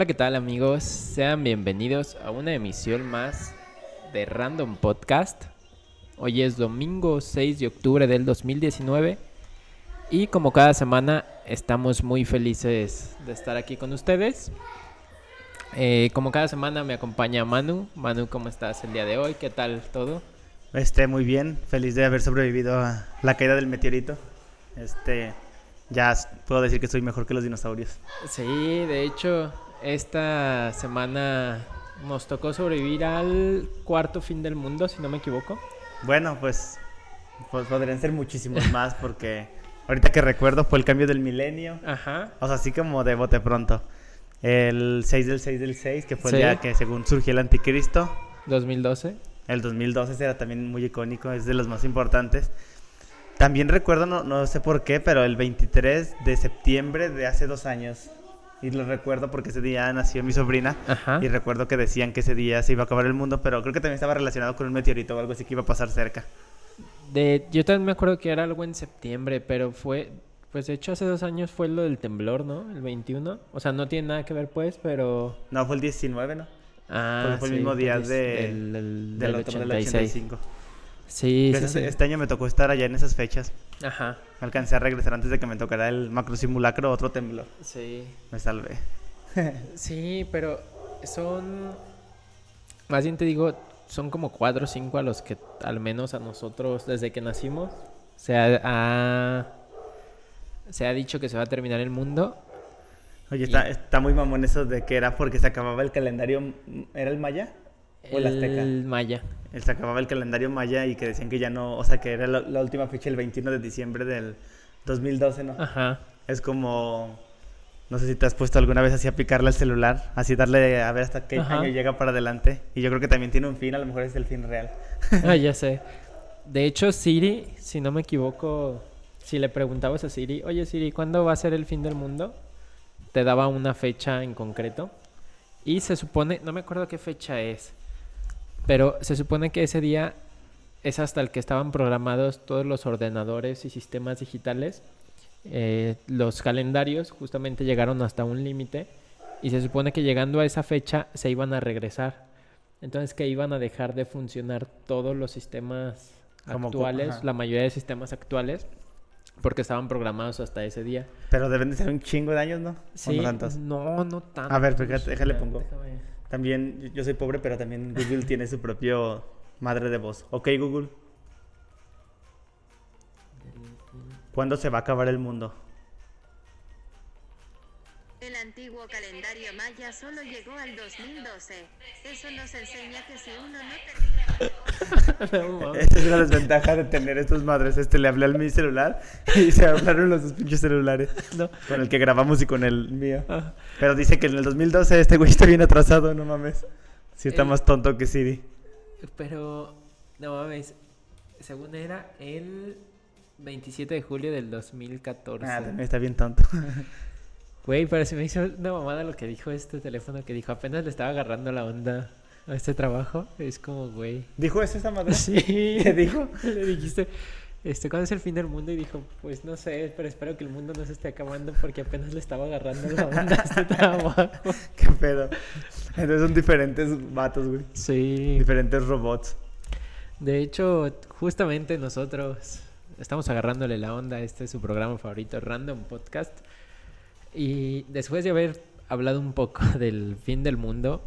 Hola, ¿qué tal amigos? Sean bienvenidos a una emisión más de Random Podcast. Hoy es domingo 6 de octubre del 2019 y como cada semana estamos muy felices de estar aquí con ustedes. Eh, como cada semana me acompaña Manu. Manu, ¿cómo estás el día de hoy? ¿Qué tal todo? Este, muy bien, feliz de haber sobrevivido a la caída del meteorito. Este, ya puedo decir que soy mejor que los dinosaurios. Sí, de hecho, esta semana nos tocó sobrevivir al cuarto fin del mundo, si no me equivoco. Bueno, pues, pues podrían ser muchísimos más porque ahorita que recuerdo fue el cambio del milenio. Ajá. O sea, así como de bote pronto. El 6 del 6 del 6, que fue Sí. el día que según surgió el anticristo. 2012. El 2012 ese era también muy icónico, es de los más importantes. También recuerdo, no, no sé por qué, pero el 23 de septiembre de hace dos años. Y lo recuerdo porque ese día nació mi sobrina. Ajá. Y recuerdo que decían que ese día se iba a acabar el mundo, pero creo que también estaba relacionado con un meteorito o algo así que iba a pasar cerca. De, yo también me acuerdo que era algo en septiembre, pero fue, pues de hecho hace dos años fue lo del temblor, ¿no? El 21. O sea, no tiene nada que ver pues, pero... No, fue el 19, ¿no? Ah, Porque fue el mismo día del- de- del, del, Del del otoño del 86. 85. Sí, sí. Este año me tocó estar allá en esas fechas. Ajá, Me alcancé a regresar antes de que me tocara el macro simulacro, otro temblor. sí. Me salvé. Sí, pero son. Más bien te digo, son como cuatro o cinco a los que, al menos a nosotros, desde que nacimos, se ha, ha- se ha dicho que se va a terminar el mundo. Oye, Y- está, está muy mamón eso de que era porque se acababa el calendario. ¿Era el maya? ¿O el azteca? El Maya. Él se acababa el calendario maya y que decían que ya no. O sea, que era la, la última fecha el 21 de diciembre del 2012, ¿no? Ajá. Es como. No sé si te has puesto alguna vez así a picarle al celular, así darle a ver hasta qué Ajá. año llega para adelante. Y yo creo que también tiene un fin, a lo mejor es el fin real. Ah, ya sé. De hecho, Siri, si no me equivoco, si le preguntabas a Siri, oye Siri, ¿cuándo va a ser el fin del mundo? Te daba una fecha en concreto. Y se supone, no me acuerdo qué fecha es, pero se supone que ese día es hasta el que estaban programados todos los ordenadores y sistemas digitales. Eh, los calendarios justamente llegaron hasta un límite y se supone que llegando a esa fecha se iban a regresar. Entonces que iban a dejar de funcionar todos los sistemas Como cu- actuales, ajá. la mayoría de sistemas actuales, porque estaban programados hasta ese día. Pero deben de ser un chingo de años, ¿no? ¿O Sí, no no, no tanto. A ver, fíjate, déjale pongo. Déjame- También, yo- soy pobre, pero también Google tiene su propio madre de voz. Ok, Google. ¿Cuándo se va a acabar el mundo? El antiguo calendario maya solo llegó al 2012. Eso nos enseña que si uno no. Esa es la desventaja de tener estas madres. Este le hablé al mi celular y se hablaron los dos pinches celulares. No. Con el que grabamos y con el mío. Ah, Pero dice que en el 2012 este güey está bien atrasado, no mames. Sí está El- más tonto que Siri. Pero, no mames, según era el 27 de julio del 2014. Ah, también está bien tonto. Güey, pero se me hizo una mamada lo que dijo este teléfono que dijo, apenas le estaba agarrando la onda a este trabajo. Es como, güey. ¿Dijo eso esa madre? Sí. ¿Qué dijo? Le dijiste, este, ¿cuándo es el fin del mundo? Y dijo, pues no sé, pero espero que el mundo no se esté acabando porque apenas le estaba agarrando la onda a este trabajo. ¿Qué pedo? Entonces son diferentes vatos, güey. Sí. Diferentes robots. De hecho, justamente nosotros estamos agarrándole la onda este su programa favorito, Random Podcast. Y después de haber hablado un poco del fin del mundo,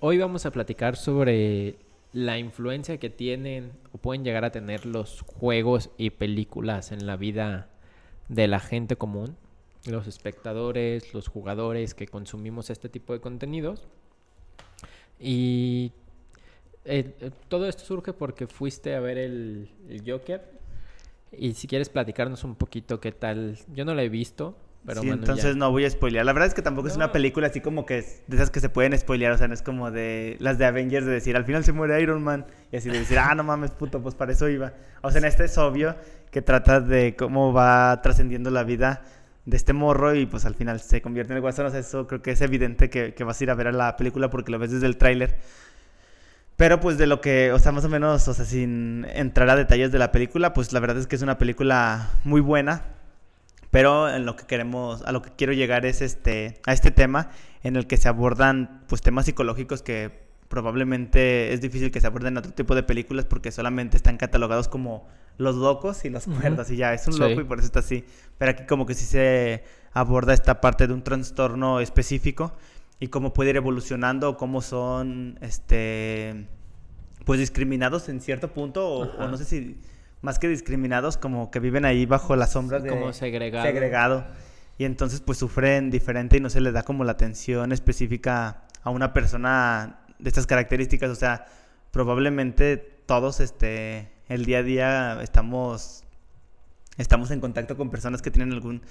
hoy vamos a platicar sobre la influencia que tienen o pueden llegar a tener los juegos y películas en la vida de la gente común, los espectadores, los jugadores que consumimos este tipo de contenidos. Y eh, eh, todo esto surge porque fuiste a ver el, el Joker. Y si quieres platicarnos un poquito qué tal. Yo no la he visto. Pero sí, entonces ya. no voy a spoilear. La verdad es que tampoco es una película así como que es de esas que se pueden spoilear. O sea, no es como de las de Avengers de decir al final se muere Iron Man y así de decir, ah, no mames, puto, pues para eso iba. O sea, en este es obvio que trata de cómo va trascendiendo la vida de este morro y pues al final se convierte en el guasón. O sea, eso creo que es evidente que, que vas a ir a ver a la película porque lo ves desde el tráiler. Pero pues de lo que, o sea, más o menos, o sea, sin entrar a detalles de la película, pues la verdad es que es una película muy buena. Pero en lo que queremos, a lo que quiero llegar es este, a este tema en el que se abordan pues temas psicológicos que probablemente es difícil que se aborden en otro tipo de películas porque solamente están catalogados como los locos y los Ujú. cuerdos y ya, es un Sí. loco y por eso está así. Pero aquí como que sí se aborda esta parte de un trastorno específico y cómo puede ir evolucionando, cómo son, este, pues discriminados en cierto punto, o, no sé si más que discriminados, como que viven ahí bajo la sombra de... Como segregado. segregado. Y entonces pues sufren diferente y no se les da como la atención específica a una persona de estas características. O sea, probablemente todos, este, el día a día estamos, estamos en contacto con personas que tienen algún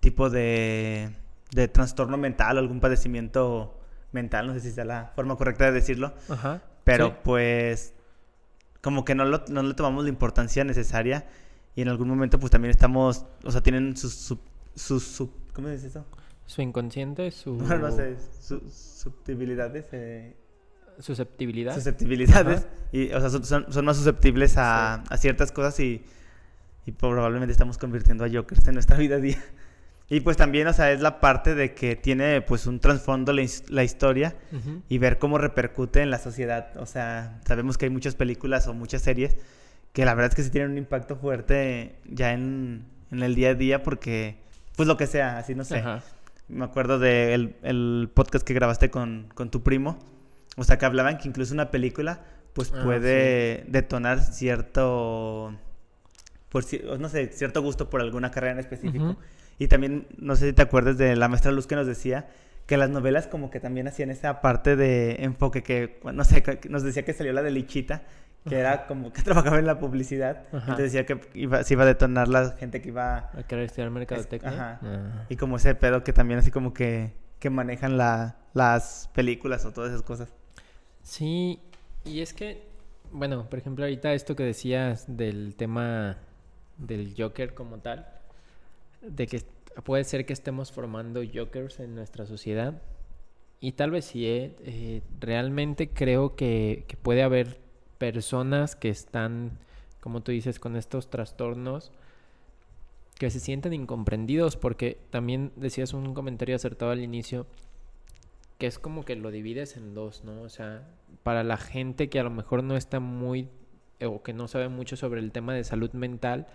tipo de, de trastorno mental o algún padecimiento mental, no sé si sea la forma correcta de decirlo, Ajá. pero sí. pues como que no, lo- no le tomamos la importancia necesaria y en algún momento pues también estamos, o sea, tienen sus, sub- sus, sub- ¿cómo dice eso? Su inconsciente, su No, no sé, sus susceptibilidades, eh, susceptibilidad. susceptibilidades, Ajá. y, o sea, son, son- más susceptibles a, a ciertas cosas y, y probablemente estamos convirtiendo a Jokers en nuestra vida a día. Y pues también, o sea, es la parte de que tiene pues un trasfondo la, his- la historia y ver cómo repercute en la sociedad. O sea, sabemos que hay muchas películas o muchas series que la verdad es que sí tienen un impacto fuerte ya en, en el día a día porque, pues lo que sea, así no sé. Ajá. Me acuerdo del el podcast que grabaste con, con tu primo. O sea, que hablaban que incluso una película pues Ah, puede detonar cierto, por, no sé, cierto gusto por alguna carrera en específico. Y también, no sé si te acuerdas de la maestra Luz que nos decía que las novelas como que también hacían esa parte de enfoque que, no sé, nos decía que salió la de Lichita, que era como que trabajaba en la publicidad. Ajá. Entonces decía que iba, se iba a detonar la gente que iba... A querer estudiar mercadotecnia. ajá. Ah. Y como ese pedo que también así como que, que manejan la, las películas o todas esas cosas. Sí, y es que, bueno, por ejemplo, ahorita esto que decías del tema del Joker como tal, de que puede ser que estemos formando Jokers en nuestra sociedad. Y tal vez sí, ¿eh? Eh, realmente creo que, que puede haber personas que están, como tú dices, con estos trastornos que se sienten incomprendidos, porque también decías un comentario acertado al inicio, que es como que lo divides en dos, ¿no? O sea, para la gente que a lo mejor no está muy o que no sabe mucho sobre el tema de salud mental,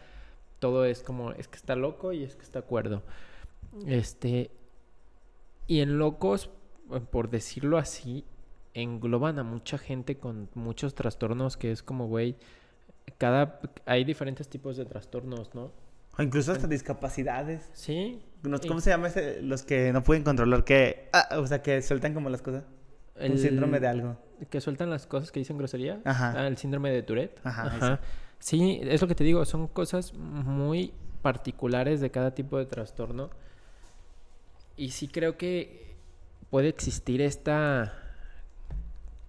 todo es como es que está loco y es que está cuerdo. Este y en locos, por decirlo así, engloban a mucha gente con muchos trastornos que es como, güey, cada hay diferentes tipos de trastornos, ¿no? O incluso hasta discapacidades. Sí. ¿Cómo se llama ese? Los que no pueden controlar, que... ah, o sea, que sueltan como las cosas. Un síndrome de algo. que sueltan las cosas que dicen grosería. Ajá. Ah, el síndrome de Tourette. Ajá, Sí, es lo que te digo, son cosas muy particulares de cada tipo de trastorno. Y sí creo que puede existir esta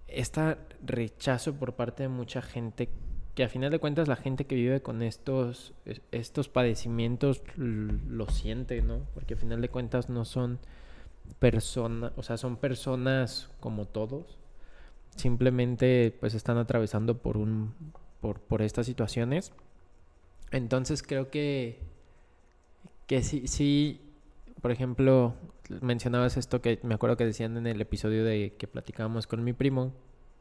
esta rechazo por parte de mucha gente que a final de cuentas la gente que vive con estos es- estos padecimientos lo siente, ¿no? Porque a final de cuentas no son personas, o sea, son personas como todos. Simplemente pues están atravesando por un por, por estas situaciones. Entonces creo que que sí sí por ejemplo, mencionabas esto que me acuerdo que decían en el episodio de que platicábamos con mi primo,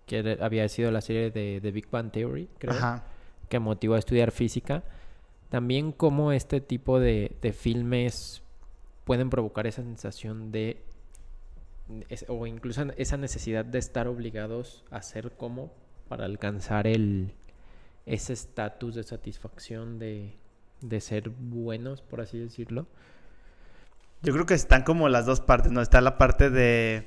que era- había sido la serie de, de Big Bang Theory, creo, Ajá. que motivó a estudiar física. También cómo este tipo de, de filmes pueden provocar esa sensación de, es- o incluso esa necesidad de estar obligados a ser como para alcanzar el, ese estatus de satisfacción de, de ser buenos, por así decirlo. Yo creo que están como las dos partes, ¿no? Está la parte de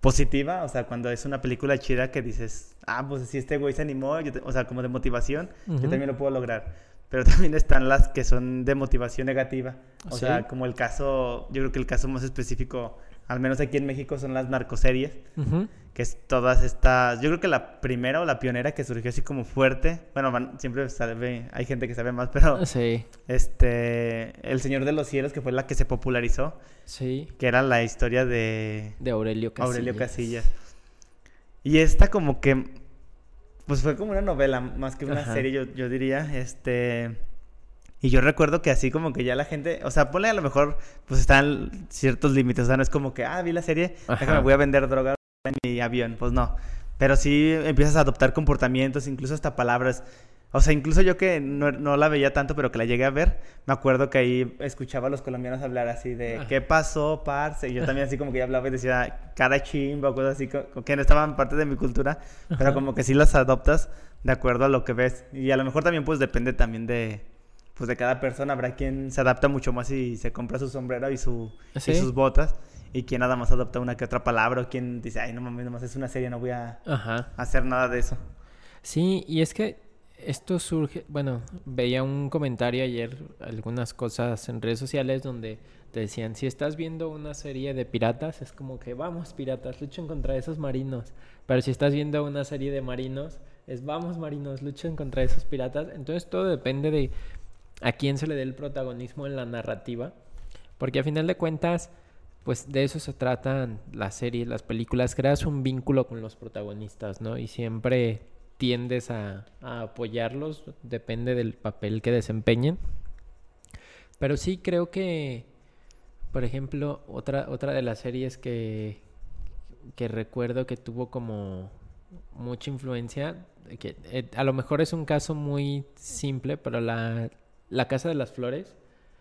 positiva, o sea, cuando es una película chida que dices, ah, pues si este güey se animó, yo te- o sea, como de motivación, yo también lo puedo lograr. pero también están las que son de motivación negativa. O ¿Sí? sea, como el caso, yo creo que el caso más específico, al menos aquí en México, son las narcoseries, que es todas estas, yo creo que la primera o la pionera que surgió así como fuerte, bueno, van- siempre sabe, hay gente que sabe más, pero Sí, este, El Señor de los Cielos, que fue la que se popularizó, sí. que era la historia de De Aurelio Casillas. Aurelio Casillas. Y esta como que, pues fue como una novela, más que una Ajá. serie, yo, yo diría, este... Y yo recuerdo que así como que ya la gente, o sea, ponle a lo mejor, pues están ciertos límites, o sea, no es como que, ah, vi la serie, déjame, voy a vender droga en mi avión, pues no. Pero sí empiezas a adoptar comportamientos, incluso hasta palabras. O sea, incluso yo que no, no la veía tanto, pero que la llegué a ver, me acuerdo que ahí escuchaba a los colombianos hablar así de. ¿qué pasó, parce? Y yo también así como que ya hablaba y decía, cara chimba, o cosas así, que no estaban parte de mi cultura, pero como que sí las adoptas de acuerdo a lo que ves. Y a lo mejor también pues depende también de, pues de cada persona. Habrá quien se adapta mucho más y se compra su sombrero y, su, y Sí. sus botas. Y quien nada más adopta una que otra palabra. O quien dice, ay, no mames, nomás es una serie, no voy a Ajá. hacer nada de eso. Sí, y es que esto surge, bueno, veía un comentario ayer, algunas cosas en redes sociales donde te decían, si estás viendo una serie de piratas, es como que vamos piratas, luchen contra esos marinos. Pero si estás viendo una serie de marinos, es vamos marinos, luchen contra esos piratas. Entonces todo depende de a quién se le dé el protagonismo en la narrativa. Porque a final de cuentas, pues de eso se tratan las series, las películas, creas un vínculo con los protagonistas, ¿no? Y siempre tiendes a, apoyarlos, depende del papel que desempeñen. Pero sí creo que, por ejemplo, otra, otra de las series que, que recuerdo que tuvo como mucha influencia, que eh, a lo mejor es un caso muy simple, pero la, la Casa de las Flores,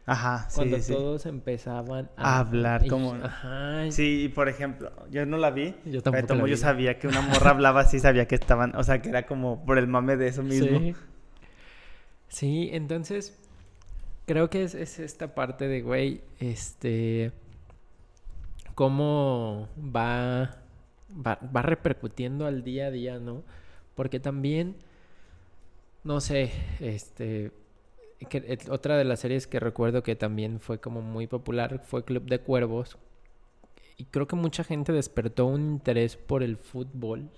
Ajá, sí, cuando sí. todos empezaban A hablar como- Ajá, Sí, y por ejemplo, yo no la vi. Yo pero tampoco como la yo vi. sabía que una morra hablaba así, sabía que estaban, o sea, que era como por el mame de eso mismo. Sí. Sí, entonces creo que es, es esta parte de, güey, este, cómo va, va, va repercutiendo al día a día, ¿no? Porque también, no sé, este, que, eh, otra de las series que recuerdo que también fue como muy popular fue Club de Cuervos. Y creo que mucha gente despertó un interés por el fútbol.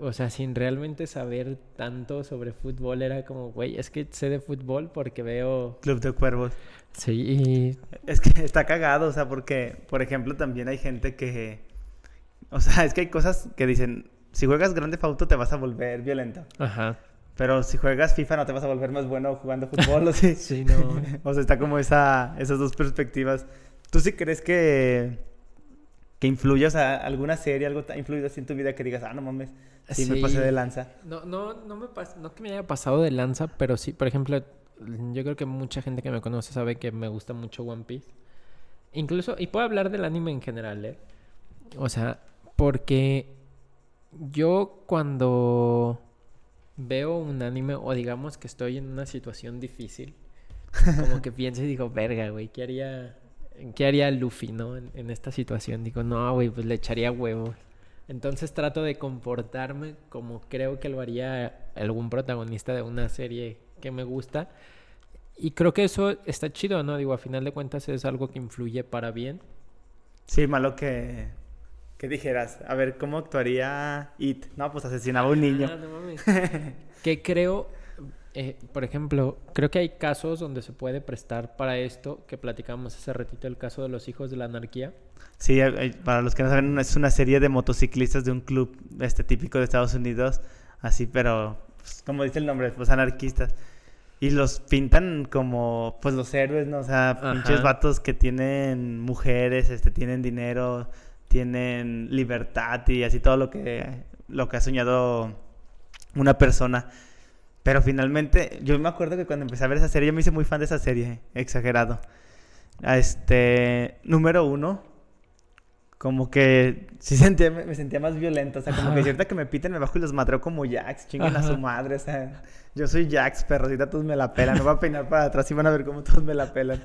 O sea, sin realmente saber tanto sobre fútbol, era como, güey, es que sé de fútbol porque veo... Club de Cuervos. Sí, y... Es que está cagado, o sea, porque, por ejemplo, también hay gente que. O sea, es que hay cosas que dicen: si juegas Grande Fauto te vas a volver violento. Ajá. Pero si juegas FIFA no te vas a volver más bueno jugando fútbol, o sí. Sí, no. o sea, está como esa, esas dos perspectivas. ¿Tú sí crees que, que influye, o sea, alguna serie, algo ha influido así en tu vida que digas, ah, no mames, sí, me pasé Sí. de lanza? No, no, no me pas- no que me haya pasado de lanza, pero sí, por ejemplo, yo creo que mucha gente que me conoce sabe que me gusta mucho One Piece. Incluso, y puedo hablar del anime en general, ¿eh? O sea, porque yo cuando veo un anime o digamos que estoy en una situación difícil, como que pienso y digo, verga, güey, ¿qué haría, qué haría Luffy, no? En, en esta situación. Digo, no, güey, pues le echaría huevos. Entonces trato de comportarme como creo que lo haría algún protagonista de una serie que me gusta. Y creo que eso está chido, ¿no? Digo, a final de cuentas es algo que influye para bien. Sí, malo que, que dijeras, a ver, ¿cómo actuaría It? No, pues asesinaba a un niño. Ah, no mames. que creo, eh, por ejemplo, creo que hay casos donde se puede prestar para esto, que platicamos hace ratito, el caso de los hijos de la anarquía. Sí, eh, eh, para los que no saben, es una serie de motociclistas de un club este típico de Estados Unidos, así, pero pues, como dice el nombre, pues anarquistas. Y los pintan como pues los héroes, ¿no? O sea, Ajá. pinches vatos que tienen mujeres, este, tienen dinero, tienen libertad y así todo lo que, lo que ha soñado una persona. Pero finalmente, yo me acuerdo que cuando empecé a ver esa serie, yo me hice muy fan de esa serie, exagerado. Este, número uno, como que sí sentía, me sentía más violento, o sea, como que Ajá. cierta que me piten, me bajo y los madreo como Jax, chinguen a su madre, o sea, yo soy Jax, perrosita, todos me la pelan, no voy a peinar para atrás y van a ver cómo todos me la pelan.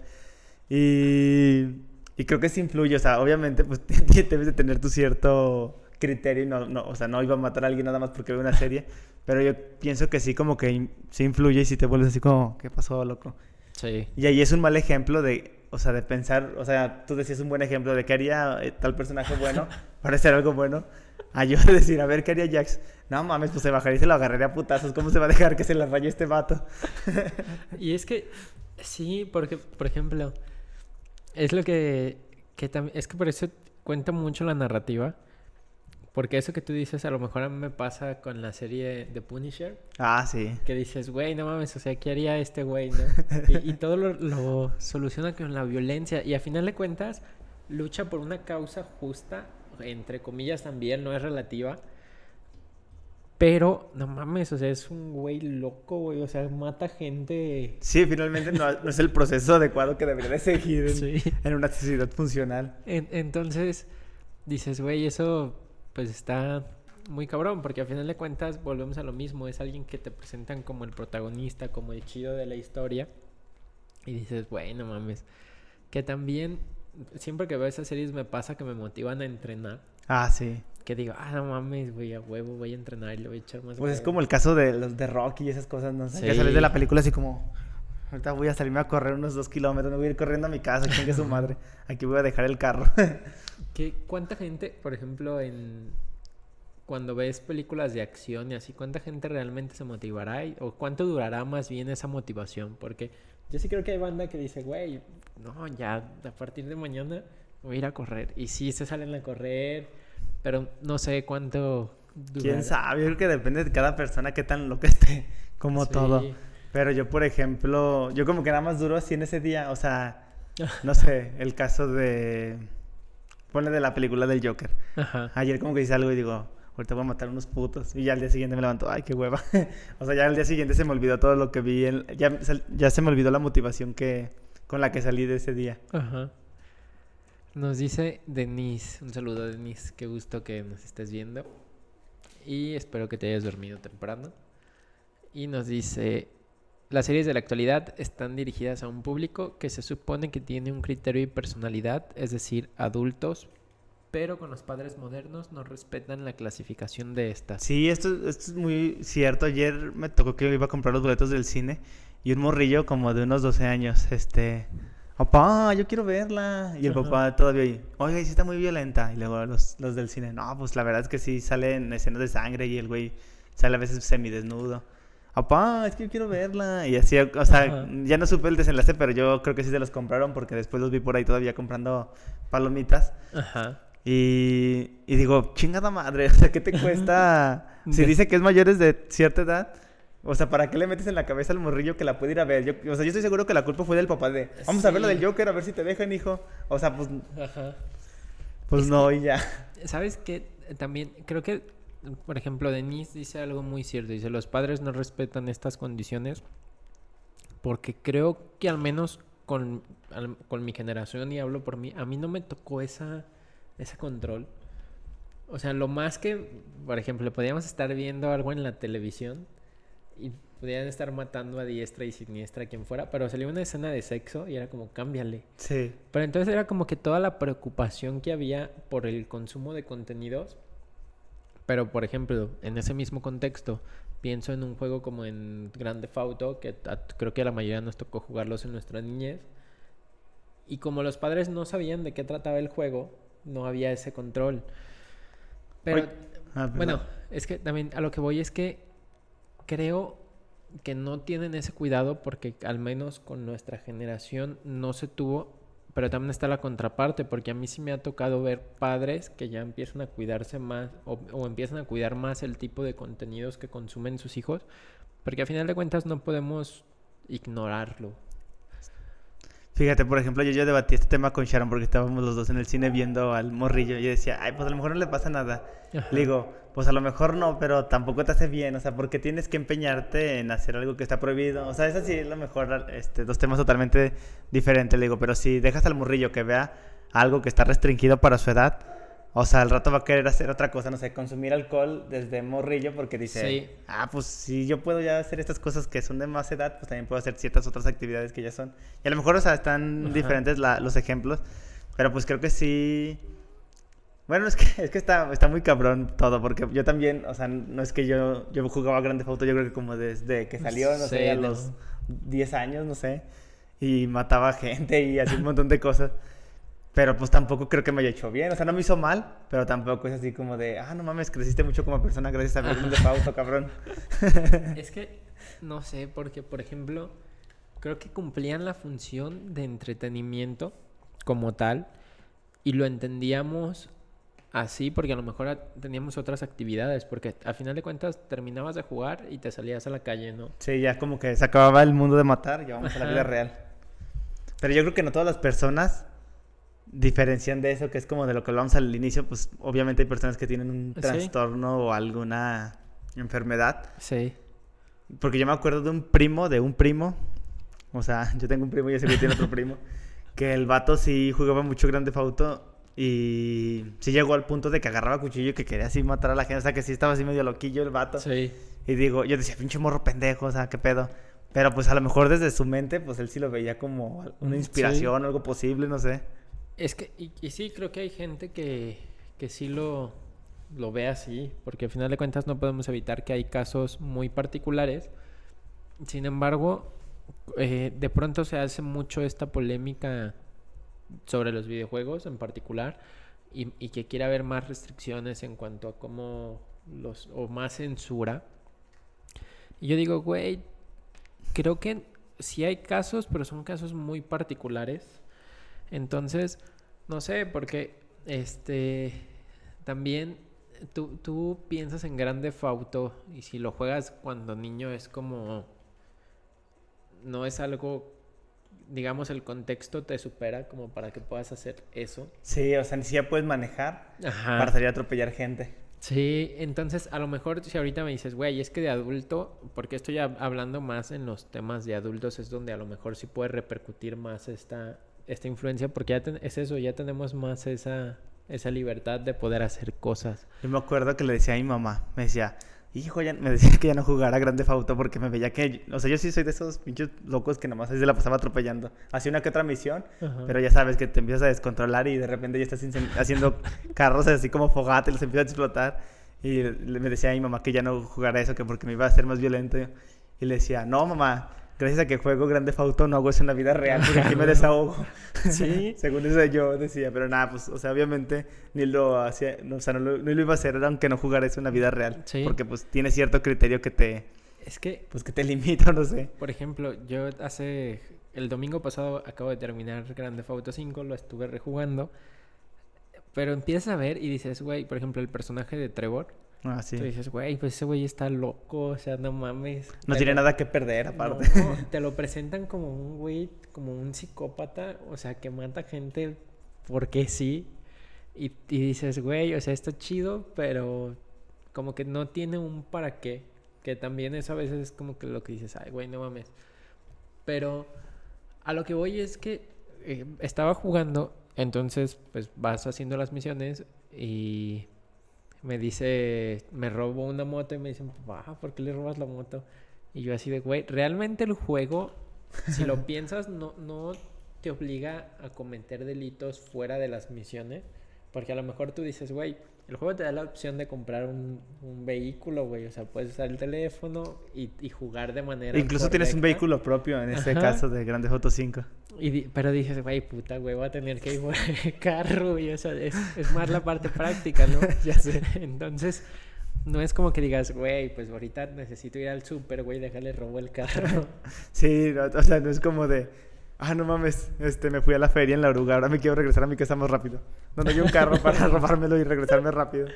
Y, y creo que sí influye, o sea, obviamente, pues debes de tener tu cierto criterio y no, no, o sea, no iba a matar a alguien nada más porque ve una serie. Pero yo pienso que sí, como que in- sí influye y si te vuelves así como, ¿qué pasó, loco? Sí. Y ahí es un mal ejemplo de, o sea, de pensar, o sea, tú decías un buen ejemplo de que haría eh, tal personaje bueno para hacer algo bueno. A yo decir, a ver, ¿qué haría Jax? No mames, pues se bajaría y se lo agarraría a putazos. ¿Cómo se va a dejar que se le raye este vato? Y es que, sí, porque, por ejemplo, es lo que, que también, es que por eso cuenta mucho la narrativa. Porque eso que tú dices, a lo mejor a mí me pasa con la serie de Punisher, Ah, sí. que dices, güey, no mames, o sea, ¿qué haría este güey, no? Y, y todo lo, lo soluciona con la violencia. Y a final de cuentas, lucha por una causa justa, entre comillas también, no es relativa. Pero, no mames, o sea, es un güey loco, güey, o sea, mata gente. Sí, finalmente no, no es el proceso adecuado que debería de seguir en, Sí. en una sociedad funcional. En- entonces, dices, güey, eso pues está muy cabrón, porque al final de cuentas volvemos a lo mismo, es alguien que te presentan como el protagonista, como el chido de la historia, y dices, güey, no mames, que también, siempre que veo esas series me pasa que me motivan a entrenar, Ah, sí. Que digo, ah, no mames, güey, a huevo voy a entrenar y le voy a echar más Pues es huevos". como el caso de los de Rocky y esas cosas, ¿no? Sea, Que Sí. sales de la película así como... Ahorita voy a salirme a correr unos dos kilómetros, me voy a ir corriendo a mi casa, chingue su madre. Aquí voy a dejar el carro. ¿Qué, ¿Cuánta gente, por ejemplo, en cuando ves películas de acción y así, cuánta gente realmente se motivará y- o cuánto durará más bien esa motivación? Porque yo sí creo que hay banda que dice, güey, no, ya a partir de mañana voy a ir a correr. Y sí se salen a correr, pero no sé cuánto durará. ¿Quién sabe? Yo creo que depende de cada persona qué tan loca esté, como Sí. todo. Pero yo, por ejemplo, yo como que nada más duro así en ese día, o sea, no sé, el caso de... Pone de la película del Joker. Ajá. Ayer como que hice algo y digo, ahorita voy a matar unos putos. Y ya al día siguiente me levanto, ay, qué hueva. o sea, ya al día siguiente se me olvidó todo lo que vi. en- Ya, ya se me olvidó la motivación que con la que salí de ese día. Ajá. Nos dice Denise, un saludo Denise, qué gusto que nos estés viendo y espero que te hayas dormido temprano. Y nos dice, las series de la actualidad están dirigidas a un público que se supone que tiene un criterio y personalidad, es decir, adultos, pero con los padres modernos no respetan la clasificación de estas. Sí, esto, esto es muy cierto. Ayer me tocó que iba a comprar los boletos del cine y un morrillo como de unos 12 años, este... Papá, yo quiero verla. Y el Ajá. papá todavía ahí, oiga, y sí está muy violenta. Y luego los, los del cine, no, pues la verdad es que sí salen escenas de sangre y el güey sale a veces semidesnudo. Papá, es que yo quiero verla. Y así, o sea, Ajá. ya no supe el desenlace, pero yo creo que sí se los compraron porque después los vi por ahí todavía comprando palomitas. Ajá. Y, y digo, chingada madre, o sea, ¿qué te cuesta? Si dice que es mayores de cierta edad, o sea, ¿para qué le metes en la cabeza al morrillo que la puede ir a ver? Yo, o sea, yo estoy seguro que la culpa fue del papá de, vamos a ver Sí. del Joker, a ver si te dejan, hijo. O sea, pues, Ajá. pues no, y ya. ¿Sabes qué? También creo que, por ejemplo, Denise dice algo muy cierto. Dice, los padres no respetan estas condiciones porque creo que al menos con, al- con mi generación, y hablo por mí, a mí no me tocó esa, ese control. O sea, lo más que, por ejemplo, podíamos estar viendo algo en la televisión y podían estar matando a diestra y siniestra a quien fuera, pero salió una escena de sexo y era como, cámbiale. Sí. Pero entonces era como que toda la preocupación que había por el consumo de contenidos. Pero, por ejemplo, en ese mismo contexto, pienso en un juego como en Grand Theft Auto, que a- creo que a la mayoría nos tocó jugarlos en nuestra niñez. Y como los padres no sabían de qué trataba el juego, no había ese control. Pero, ah, bueno, es que también a lo que voy es que creo que no tienen ese cuidado porque al menos con nuestra generación no se tuvo, pero también está la contraparte porque a mí sí me ha tocado ver padres que ya empiezan a cuidarse más o, o empiezan a cuidar más el tipo de contenidos que consumen sus hijos, porque a final de cuentas no podemos ignorarlo. Fíjate, por ejemplo, yo, yo debatí este tema con Sharon porque estábamos los dos en el cine viendo al morrillo y yo decía, ay, pues a lo mejor no le pasa nada. Ajá. Le digo, pues a lo mejor no, pero tampoco te hace bien, o sea, porque tienes que empeñarte en hacer algo que está prohibido. O sea, eso sí es lo mejor, este, dos temas totalmente diferentes, le digo, pero si dejas al morrillo que vea algo que está restringido para su edad, o sea, al rato va a querer hacer otra cosa, no sé, consumir alcohol desde morrillo porque dice, Sí. ah, pues si yo puedo ya hacer estas cosas que son de más edad, pues también puedo hacer ciertas otras actividades que ya son. Y a lo mejor, o sea, están Ajá. diferentes la- los ejemplos, pero pues creo que sí Bueno, es que, es que está, está muy cabrón todo, porque yo también, o sea, no es que yo, yo jugaba Grande Auto, yo creo que como desde que salió, no sé, a no. los 10 años, no sé, y mataba gente y hacía un montón de cosas. Pero pues tampoco creo que me haya hecho bien, o sea, no me hizo mal, pero tampoco es así como de, ah, no mames, creciste mucho como persona gracias a ver Grande Auto, cabrón. Es que, no sé, porque, por ejemplo, creo que cumplían la función de entretenimiento como tal y lo entendíamos así porque a lo mejor a- teníamos otras actividades, porque al final de cuentas terminabas de jugar y te salías a la calle, ¿no? Sí, ya como que se acababa el mundo de matar, ya vamos a la vida real. Pero yo creo que no todas las personas diferencian de eso, que es como de lo que hablamos al inicio, pues obviamente hay personas que tienen un Sí. trastorno o alguna enfermedad. Sí. Porque yo me acuerdo de un primo, de un primo, o sea, yo tengo un primo y ese güey tiene otro primo, que el vato sí jugaba mucho Grande Auto y sí llegó al punto de que agarraba cuchillo y que quería así matar a la gente, o sea, que sí estaba así medio loquillo el vato. Sí. Y digo, yo decía, pinche morro pendejo, o sea, qué pedo. Pero pues a lo mejor desde su mente, pues él sí lo veía como una inspiración, algo posible, no sé. Es que, y, y sí, creo que hay gente que, que sí lo, lo ve así, porque al final de cuentas no podemos evitar que hay casos muy particulares. Sin embargo, eh, de pronto se hace mucho esta polémica sobre los videojuegos en particular y, que quiere haber más restricciones en cuanto a cómo los, o más censura. Y yo digo, güey, creo que sí hay casos, pero son casos muy particulares. Entonces, no sé, porque este también tú, tú piensas en Grande Fauto y si lo juegas cuando niño es como no es algo digamos el contexto te supera como para que puedas hacer eso. Sí, o sea, ni siquiera puedes manejar Ajá. para salir a atropellar gente. Sí, entonces a lo mejor si ahorita me dices, güey, es que de adulto, porque estoy hab- hablando más en los temas de adultos, es donde a lo mejor sí puede repercutir más esta, esta influencia, porque ya ten- es eso, ya tenemos más esa, esa libertad de poder hacer cosas. Yo me acuerdo que le decía a mi mamá, me decía, hijo, ya, me decía que ya no jugara Grande Auto porque me veía que, o sea, yo sí soy de esos pinches locos que nomás se la pasaba atropellando. Hacía una que otra misión, Ajá. pero ya sabes que te empiezas a descontrolar y de repente ya estás haciendo carros así como fogata y los empiezas a explotar. Y me decía a mi mamá que ya no jugara eso, que porque me iba a hacer más violento. Y le decía, no, mamá, gracias a que juego Grande Auto no hago eso en la vida real, porque aquí me desahogo. Sí. Según eso yo decía, pero nada, pues, o sea, obviamente ni lo hacía, no, o sea, no lo, no lo iba a hacer aunque no jugara eso en la vida real. Sí. Porque pues tiene cierto criterio que te, Es que, pues que te limita, no sé. por ejemplo, yo hace, el domingo pasado acabo de terminar Grande Auto 5, lo estuve rejugando, pero empiezas a ver y dices, güey, por ejemplo, el personaje de Trevor, Ah, sí. tú dices, güey, pues ese güey está loco, o sea, no mames. No tiene lo- nada que perder aparte. No, te lo presentan como un güey, como un psicópata, o sea, que mata gente porque sí. Y, y dices, güey, o sea, está chido, pero como que no tiene un para qué. Que también eso a veces es como que lo que dices, ay, güey, no mames. Pero a lo que voy es que eh, estaba jugando, entonces pues vas haciendo las misiones y me dice, me robo una moto y me dicen, papá, ¿por qué le robas la moto? Y yo así de, güey, realmente el juego, si lo piensas, no, no te obliga a cometer delitos fuera de las misiones. Porque a lo mejor tú dices, güey, el juego te da la opción de comprar un, un vehículo, güey. O sea, puedes usar el teléfono y, y jugar de manera Incluso tienes un vehículo propio en este Ajá. caso de Grande Auto 5. Y pero dices, güey, puta, güey, voy a tener que ir por el carro, güey. O sea, es, es más la parte práctica, ¿no? ya sé. Entonces, no es como que digas, güey, pues ahorita necesito ir al súper, güey, déjale robo el carro. Sí, no, o sea, no es como de, ah, no mames, este, me fui a la feria en la oruga, ahora me quiero regresar a mi casa más rápido. No, no hay un carro para robármelo y regresarme rápido.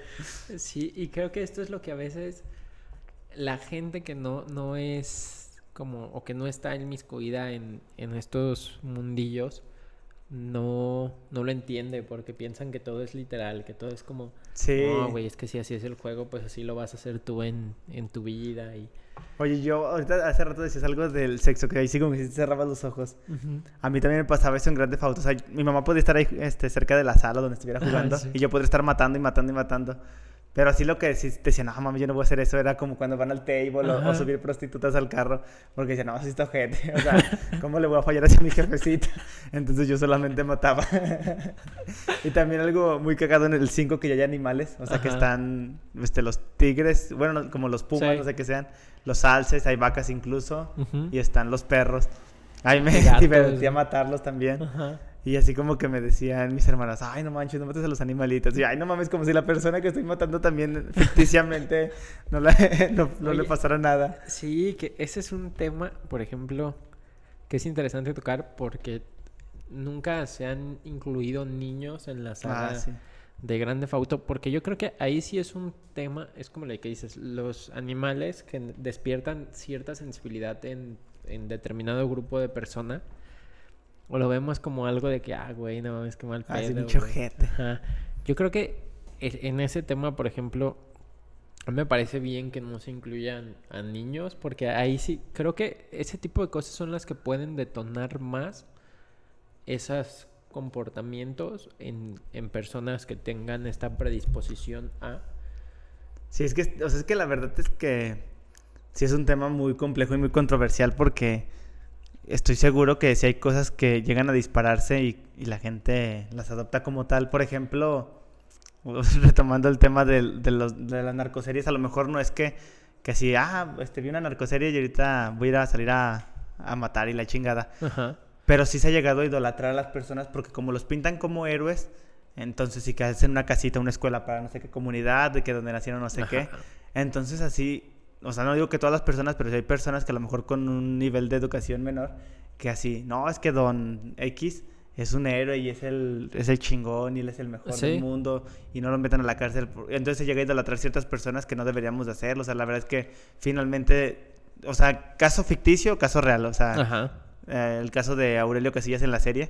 Sí, y creo que esto es lo que a veces la gente que no, no es como, o que no está inmiscuida en, en estos mundillos, no, no lo entiende porque piensan que todo es literal, que todo es como, Sí. no, güey, es que si así es el juego, pues así lo vas a hacer tú en, en tu vida. Y... Oye, yo ahorita hace rato decías algo del sexo, que ahí sí como que te cerrabas los ojos. A mí también me pasaba eso en Grande Auto. O sea, mi mamá podía estar ahí este, cerca de la sala donde estuviera jugando sí. y yo podría estar matando y matando y matando. Pero así lo que sí te decían, no mami, yo no voy a hacer eso, era como cuando van al table o, o subir prostitutas al carro, porque decían, no, así está ojete, o sea, ¿cómo le voy a fallar así a mi jefecita? Entonces yo solamente mataba. y también algo muy cagado en el 5 que ya hay animales, o sea, que Ajá. están este, los tigres, bueno, no- como los pumas, Sí. no sé qué sean, los alces, hay vacas incluso, Ujú. y están los perros. A mí me divertía matarlos también. Ajá. Y así como que me decían mis hermanas, ay, no manches, no mates a los animalitos. Y ay, no mames, como si la persona que estoy matando también ficticiamente no, la- no, no le pasara nada. Sí, que ese es un tema, por ejemplo, que es interesante tocar porque nunca se han incluido niños en la saga Ah, sí. de Grande Fauto, porque yo creo que ahí sí es un tema, es como lo que dices, los animales que despiertan cierta sensibilidad en, en determinado grupo de personas, o lo vemos como algo de que, ah, güey, no mames, qué mal Ah, pedo, pinche güey". ojete. Ajá. Yo creo que e- en ese tema, por ejemplo, a mí me parece bien que no se incluyan a niños, porque ahí sí, creo que ese tipo de cosas son las que pueden detonar más esos comportamientos en, en personas que tengan esta predisposición a... Sí, es que, o sea, es que la verdad es que sí es un tema muy complejo y muy controversial porque estoy seguro que sí hay cosas que llegan a dispararse y, y la gente las adopta como tal. Por ejemplo, retomando el tema de, los, de las narcoseries, a lo mejor no es que, que así, ah, este, vi una narcoserie y ahorita voy a ir a salir a, a matar y la chingada. Ajá. Pero sí se ha llegado a idolatrar a las personas porque como los pintan como héroes, entonces sí que hacen una casita, una escuela para no sé qué comunidad, de que donde nacieron no sé qué. Entonces así, o sea, no digo que todas las personas, pero sí hay personas que a lo mejor con un nivel de educación menor, que así, no, es que Don X es un héroe y es el, es el chingón y él es el mejor Sí. del mundo y no lo metan a la cárcel. Entonces se llega a idolatrar ciertas personas que no deberíamos de hacerlo. O sea, la verdad es que finalmente, o sea, caso ficticio, caso real. O sea, Ajá. eh, el caso de Aurelio Casillas en la serie.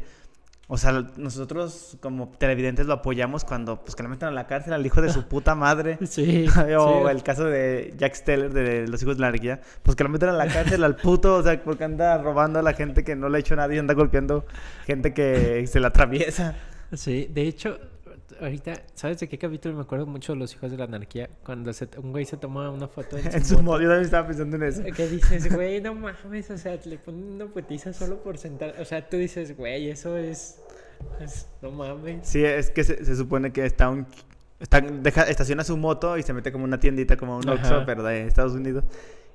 O sea, nosotros como televidentes lo apoyamos cuando pues que le metan a la cárcel al hijo de su puta madre. Sí. o sí. el caso de Jack Steller de Los Hijos de la Anarquía, pues que lo metan a la cárcel al puto, o sea, porque anda robando a la gente que no le ha hecho nada y anda golpeando gente que se la atraviesa. Sí, de hecho, ahorita, ¿sabes de qué capítulo me acuerdo mucho de los hijos de la anarquía? Cuando se- un güey se toma una foto en su, En su moto. modo, yo también estaba pensando en eso. Que dices, güey, no mames, o sea, le ponen una putiza solo por sentar. O sea, tú dices, güey, eso es. es- no mames. Sí, es que se, se supone que está un... Está, deja, estaciona su moto y se mete como una tiendita, como un Oxxo, pero de Estados Unidos.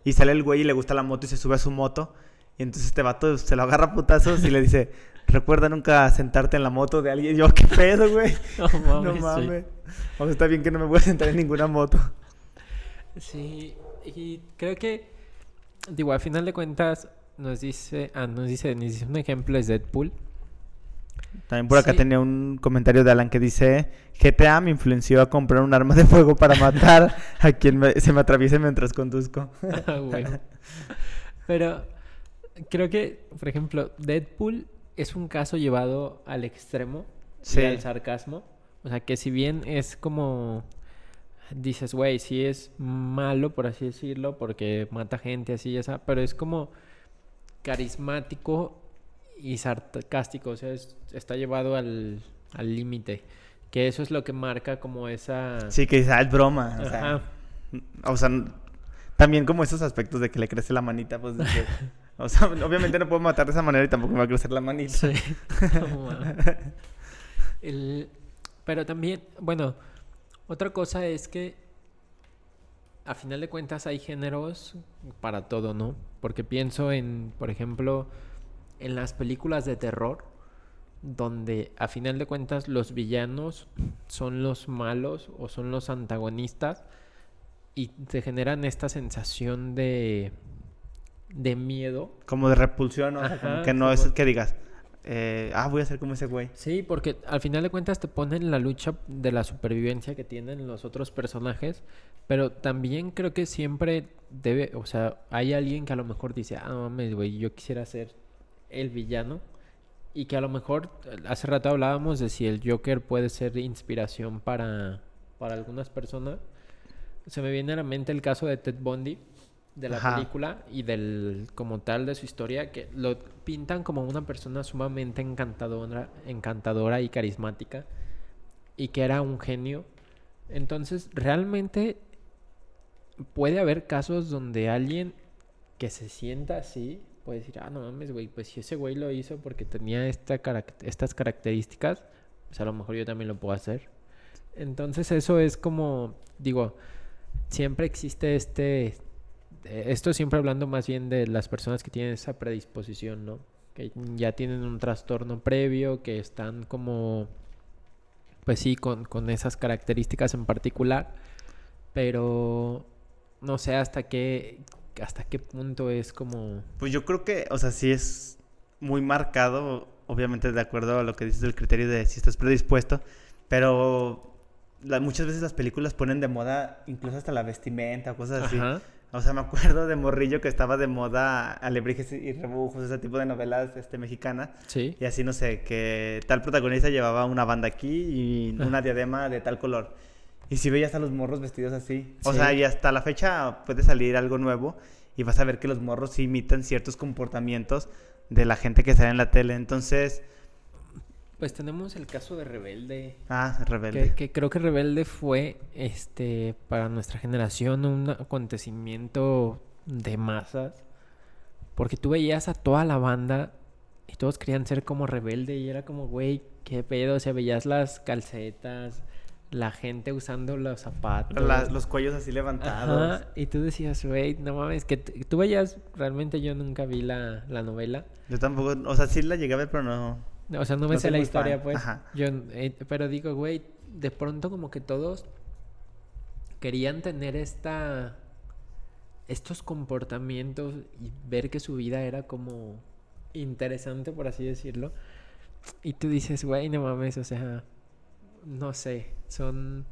Y sale el güey y le gusta la moto y se sube a su moto. Y entonces este vato se lo agarra a putazos y le dice, recuerda nunca sentarte en la moto de alguien. Yo, ¿qué pedo, güey? No No mames. sí. mames. O sea, está bien que no me voy a sentar en ninguna moto. Sí, y creo que, digo, a final de cuentas, nos dice, ah, nos dice, nos dice un ejemplo es Deadpool. También por acá Sí. tenía un comentario de Alan que dice, GTA me influenció a comprar un arma de fuego para matar a quien me- se me atraviese mientras conduzco. Ah, bueno. Pero creo que, por ejemplo, Deadpool es un caso llevado al extremo Sí. y al sarcasmo. O sea, que si bien es como dices, güey, sí es malo, por así decirlo, porque mata gente así y esa, pero es como carismático y sarcástico, o sea, es- está llevado al al límite. Que eso es lo que marca como esa... Sí, que dice, ah, es broma. O sea. O sea, también como esos aspectos de que le crece la manita, pues... de que- o sea, obviamente no puedo matar de esa manera y tampoco me va a crecer la manita. Sí. El- pero también, bueno, otra cosa es que a final de cuentas hay géneros para todo, ¿no? Porque pienso en, por ejemplo, en las películas de terror, donde a final de cuentas los villanos son los malos o son los antagonistas y te generan esta sensación de de miedo Como de repulsión, o sea, como que no es que digas, eh, ah, voy a ser como ese güey. Sí, porque al final de cuentas te ponen la lucha de la supervivencia que tienen los otros personajes, pero también creo que siempre debe, o sea, hay alguien que a lo mejor dice, ah, mames, güey, yo quisiera ser el villano, y que a lo mejor, hace rato hablábamos de si el Joker puede ser inspiración para, para algunas personas. Se me viene a la mente el caso de Ted Bundy, de la Ajá. película y del como tal de su historia que lo pintan como una persona sumamente encantadora, encantadora y carismática y que era un genio Entonces, realmente puede haber casos donde alguien que se sienta así puede decir, ah, no mames, güey, pues si ese güey lo hizo porque tenía esta carac- estas características, pues a lo mejor yo también lo puedo hacer. Entonces eso es como, digo, siempre existe este, esto siempre hablando más bien de las personas que tienen esa predisposición, ¿no? Que ya tienen un trastorno previo, que están como, pues sí, con, con esas características en particular, pero no sé hasta qué, hasta qué punto es como... Pues yo creo que, o sea, sí es muy marcado, obviamente de acuerdo a lo que dices del criterio de si estás predispuesto, pero la- muchas veces las películas ponen de moda incluso hasta la vestimenta o cosas así. Ajá. O sea, me acuerdo de Morrillo que estaba de moda Alebrijes y Rebujos, ese tipo de novelas este, mexicanas. Sí. Y así, no sé, que tal protagonista llevaba una banda aquí y Ah. una diadema de tal color. Y si veías a los morros vestidos así. O Sí. sea, y hasta la fecha puede salir algo nuevo y vas a ver que los morros imitan ciertos comportamientos de la gente que sale en la tele. Entonces, Pues tenemos el caso de Rebelde. ah, rebelde. Que, que creo que Rebelde fue, este, para nuestra generación un acontecimiento de masas. Porque tú veías a toda la banda y todos querían ser como Rebelde y era como, güey, qué pedo. O sea, veías las calcetas, la gente usando los zapatos. La- los cuellos así levantados. Ajá, y tú decías, güey, no mames, que tú veías, realmente yo nunca vi la, la novela. Yo tampoco, o sea, sí la llegué a ver, pero no. O sea, no me No sé la historia, fan. pues. Ajá. Yo, eh, pero digo, güey, de pronto como que todos querían tener esta estos comportamientos y ver que su vida era como interesante, por así decirlo. Y tú dices, güey, no mames, o sea, no sé, son...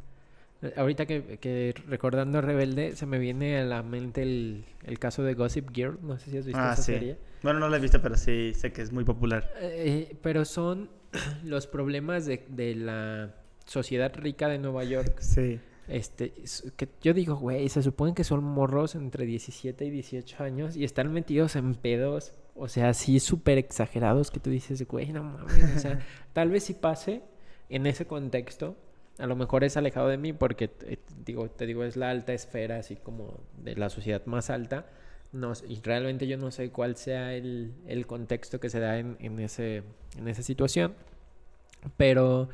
Ahorita que, que recordando Rebelde, se me viene a la mente el, el caso de Gossip Girl, no sé si has visto Ah, esa sí. serie. Bueno, no la he visto, pero sí sé que es muy popular. Eh, pero son los problemas de, de la sociedad rica de Nueva York. Sí. Este, que yo digo, güey, se supone que son morros entre 17 y 18 años y están metidos en pedos, o sea, así súper exagerados que tú dices, güey, no mames, o sea, tal vez si pase en ese contexto, a lo mejor es alejado de mí porque, eh, digo, te digo, es la alta esfera, así como de la sociedad más alta, no, y realmente yo no sé cuál sea el, el contexto que se da en, en, ese, en esa situación, pero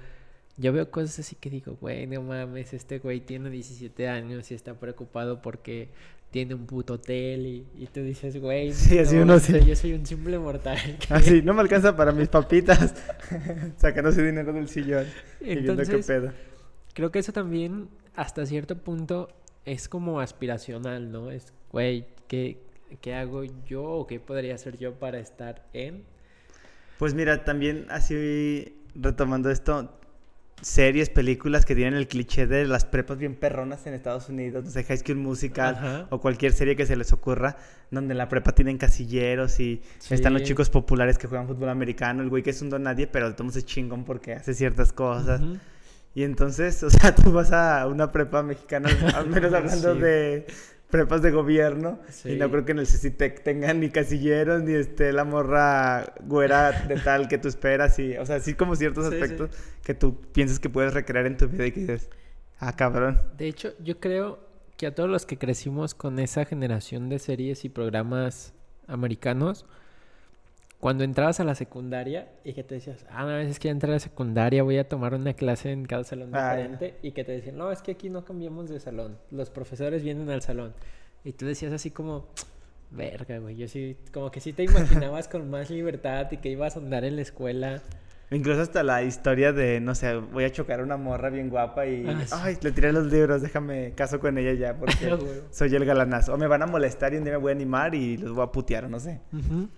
yo veo cosas así que digo, güey, no mames, este güey tiene 17 años y está preocupado porque tiene un puto hotel y, y tú dices, güey, Sí, así no, uno sí. yo soy un simple mortal. que- Así, no me alcanza para mis papitas. Sacándose dinero del sillón. y viendo qué Entonces, pedo. Creo que eso también hasta cierto punto es como aspiracional, ¿no? Es, güey, ¿qué, ¿qué hago yo o qué podría hacer yo para estar en? Pues mira, también así retomando esto, series, películas que tienen el cliché de las prepas bien perronas en Estados Unidos, no sé, High School Musical Ajá. o cualquier serie que se les ocurra, donde en la prepa tienen casilleros y están los chicos populares que juegan fútbol americano, el güey que es un don nadie, pero todos modos es chingón porque hace ciertas cosas. Y entonces, o sea, tú vas a una prepa mexicana, al menos hablando Sí. de prepas de gobierno, y no creo que en el CCTEC tengan ni casilleros, ni esté la morra güera de tal que tú esperas, y, o sea, sí como ciertos sí. aspectos que tú piensas que puedes recrear en tu vida y que dices, ah, cabrón. De hecho, yo creo que a todos los que crecimos con esa generación de series y programas americanos, cuando entrabas a la secundaria y que te decías, ah, no, es que ya entré a la secundaria, voy a tomar una clase en cada salón Ah, ya. diferente, y que te decían, no, es que aquí no cambiamos de salón, los profesores vienen al salón. Y tú decías así como, verga, güey, yo sí, como que sí te imaginabas con más libertad y que ibas a andar en la escuela. Incluso hasta la historia de, no sé, voy a chocar a una morra bien guapa y, Ah, sí. ay, le tiré los libros, déjame caso con ella ya porque Ah, soy el galanazo. O me van a molestar y un día me voy a animar y los voy a putear, no sé. Ujú.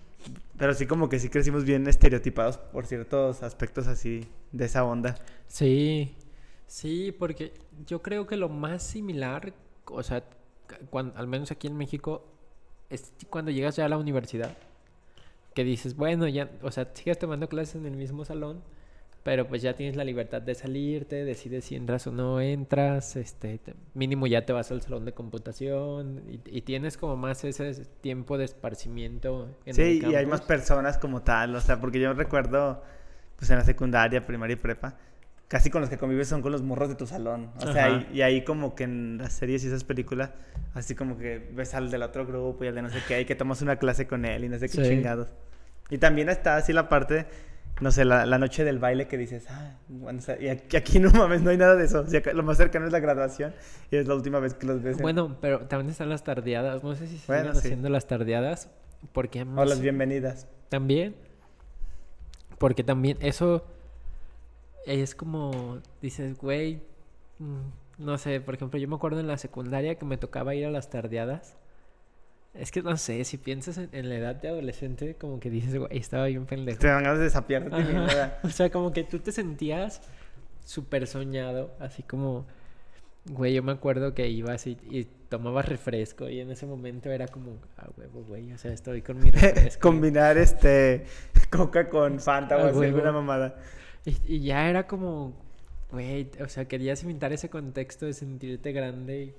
Pero sí como que sí crecimos bien estereotipados por ciertos aspectos así de esa onda. Sí, sí, porque yo creo que lo más similar, o sea, al menos aquí en México, es cuando llegas ya a la universidad, que dices, bueno, ya, o sea, sigues tomando clases en el mismo salón, pero pues ya tienes la libertad de salirte, decides si entras o no entras, este, te- mínimo ya te vas al salón de computación y, y tienes como más ese tiempo de esparcimiento en el Sí, y hay más personas como tal, o sea, porque yo recuerdo, pues en la secundaria, primaria y prepa, casi con los que convives son con los morros de tu salón. O sea, y, y ahí como que en las series y esas películas, así como que ves al del otro grupo y al de no sé qué, y que tomas una clase con él y no sé qué Sí. chingados. Y también está así la parte, no sé, la, la noche del baile que dices, ah, bueno, o sea, y aquí, aquí no mames, no hay nada de eso. O sea, acá lo más cercano es la graduación y es la última vez que los ves. en- Bueno, pero también están las tardeadas. No sé si siguen Bueno, sí. haciendo las tardeadas. Porque o las bienvenidas. También. Porque también eso es como, dices, güey, mm, no sé, por ejemplo, yo me acuerdo en la secundaria que me tocaba ir a las tardeadas. Es que no sé, si piensas en, en la edad de adolescente, como que dices, güey, estaba bien pendejo. Te sapearte. a. ¿verdad? O sea, como que tú te sentías súper soñado, así como, güey, yo me acuerdo que ibas y, y tomabas refresco y en ese momento era como, ah, huevo, güey, o sea, estoy con mi refresco. Combinar este coca con Fanta o así, alguna mamada. Y, y ya era como, güey, o sea, querías imitar ese contexto de sentirte grande y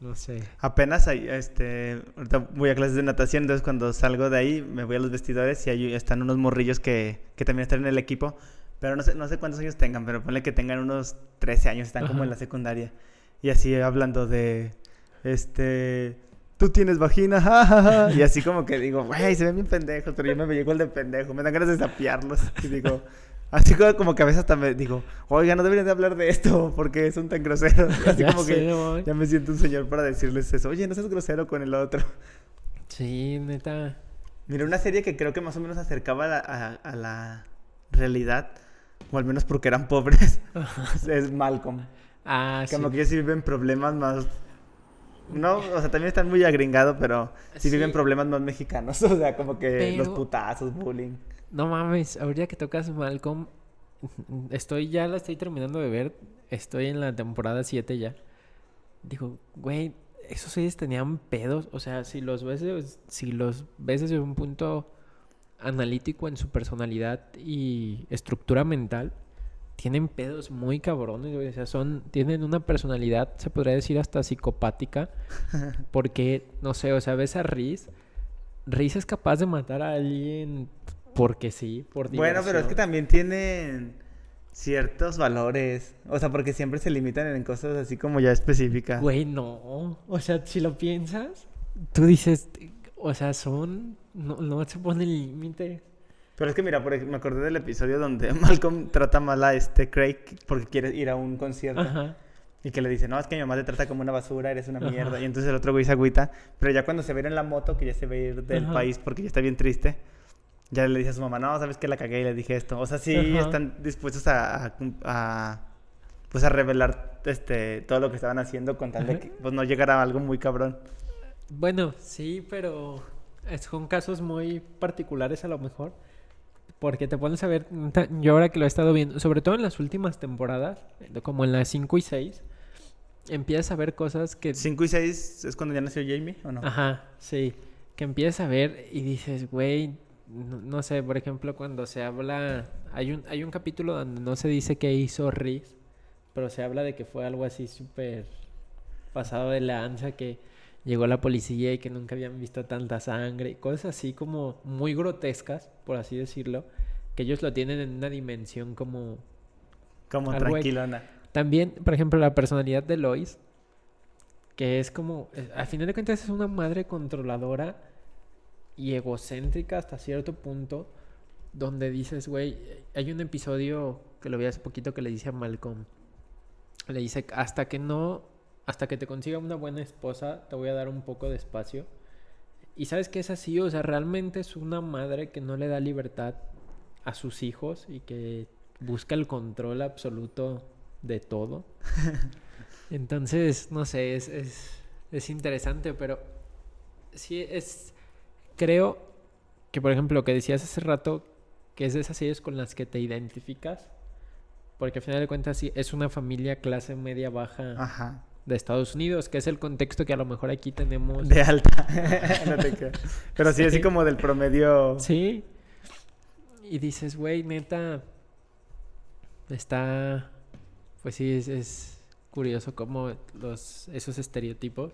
no sé. Apenas hay, este, ahorita voy a clases de natación, entonces cuando salgo de ahí me voy a los vestidores y ahí están unos morrillos que, que también están en el equipo, pero no sé, no sé cuántos años tengan, pero ponle que tengan unos 13 años, están como en la secundaria. Y así hablando de, este, tú tienes vagina, ja, ja, ja", y así como que digo, güey, se ven bien pendejos, pero yo me veo igual de pendejo, me dan ganas de sapearlos. Y digo, así como, que a veces hasta me digo, oiga, no deberían de hablar de esto, porque son tan groseros. Así Ya como sé, que ya me siento un señor para decirles eso. Oye, no seas grosero con el otro. Sí, neta. Mira, una serie que creo que más o menos acercaba a la, a- a la realidad, o al menos porque eran pobres, es Malcolm. Ah, sí. Como que ellos sí viven problemas más... No, o sea, también están muy agringados, pero sí, viven problemas más mexicanos. O sea, como que los putazos, bullying. No mames, ahorita que tocas Malcolm, estoy ya la estoy terminando de ver, estoy en la temporada 7 ya. Digo, güey, esos series tenían pedos, o sea, si los ves, si los ves desde un punto analítico en su personalidad y estructura mental, tienen pedos muy cabrones, güey, o sea, son, tienen una personalidad, se podría decir hasta psicopática, porque, no sé, o sea, ves a Riz, Riz es capaz de matar a alguien porque sí, por Bueno, pero es que diversión. también tienen ciertos valores. O sea, porque siempre se limitan en cosas así como ya específicas. Güey, no. O sea, si lo piensas, tú dices, o sea, son. No, no se pone el límite. Pero es que mira, por ej- me acordé del episodio donde Malcolm trata mal a este Craig porque quiere ir a un concierto. Ajá. Y que le dice, no, es que mi mamá te trata como una basura, eres una Ajá. mierda. Y entonces el otro güey se agüita. Pero ya cuando se ve en la moto, que ya se ve ir del Ajá. país porque ya está bien triste, ya le dice a su mamá, no, sabes que la cagué y le dije esto. O sea, sí Ajá. están dispuestos a, a- a, pues a revelar este, todo lo que estaban haciendo con tal de que pues, no llegara a algo muy cabrón. Bueno, sí, pero son casos muy particulares a lo mejor. Porque te pones a ver, yo ahora que lo he estado viendo, sobre todo en las últimas temporadas, como en las 5 y 6, empiezas a ver cosas que... 5 y 6 es cuando ya nació Jamie, ¿o no? Ajá, sí. Que empiezas a ver y dices, güey, no, no sé, por ejemplo, cuando se habla, hay un, hay un capítulo donde no se dice qué hizo Riz, pero se habla de que fue algo así súper pasado de lanza, que llegó la policía y que nunca habían visto tanta sangre, y cosas así como muy grotescas, por así decirlo, que ellos lo tienen en una dimensión como Como tranquilona. también, por ejemplo, la personalidad de Lois, que es como, eh, al final de cuentas es una madre controladora y egocéntrica hasta cierto punto, donde dices, güey, hay un episodio que lo vi hace poquito que le dice a Malcolm, le dice, hasta que no, hasta que te consiga una buena esposa, te voy a dar un poco de espacio. Y sabes que es así, o sea, realmente es una madre que no le da libertad a sus hijos y que busca el control absoluto de todo. Entonces, no sé, es, es, es interesante, pero sí es, creo que, por ejemplo, lo que decías hace rato, que es de esas series con las que te identificas, porque al final de cuentas sí, es una familia clase media baja Ajá. de Estados Unidos, que es el contexto que a lo mejor aquí tenemos. De alta. No te creas. Pero sí, así Sí. como del promedio. Sí. Y dices, güey, neta, está, pues sí, es, es curioso cómo los, esos estereotipos.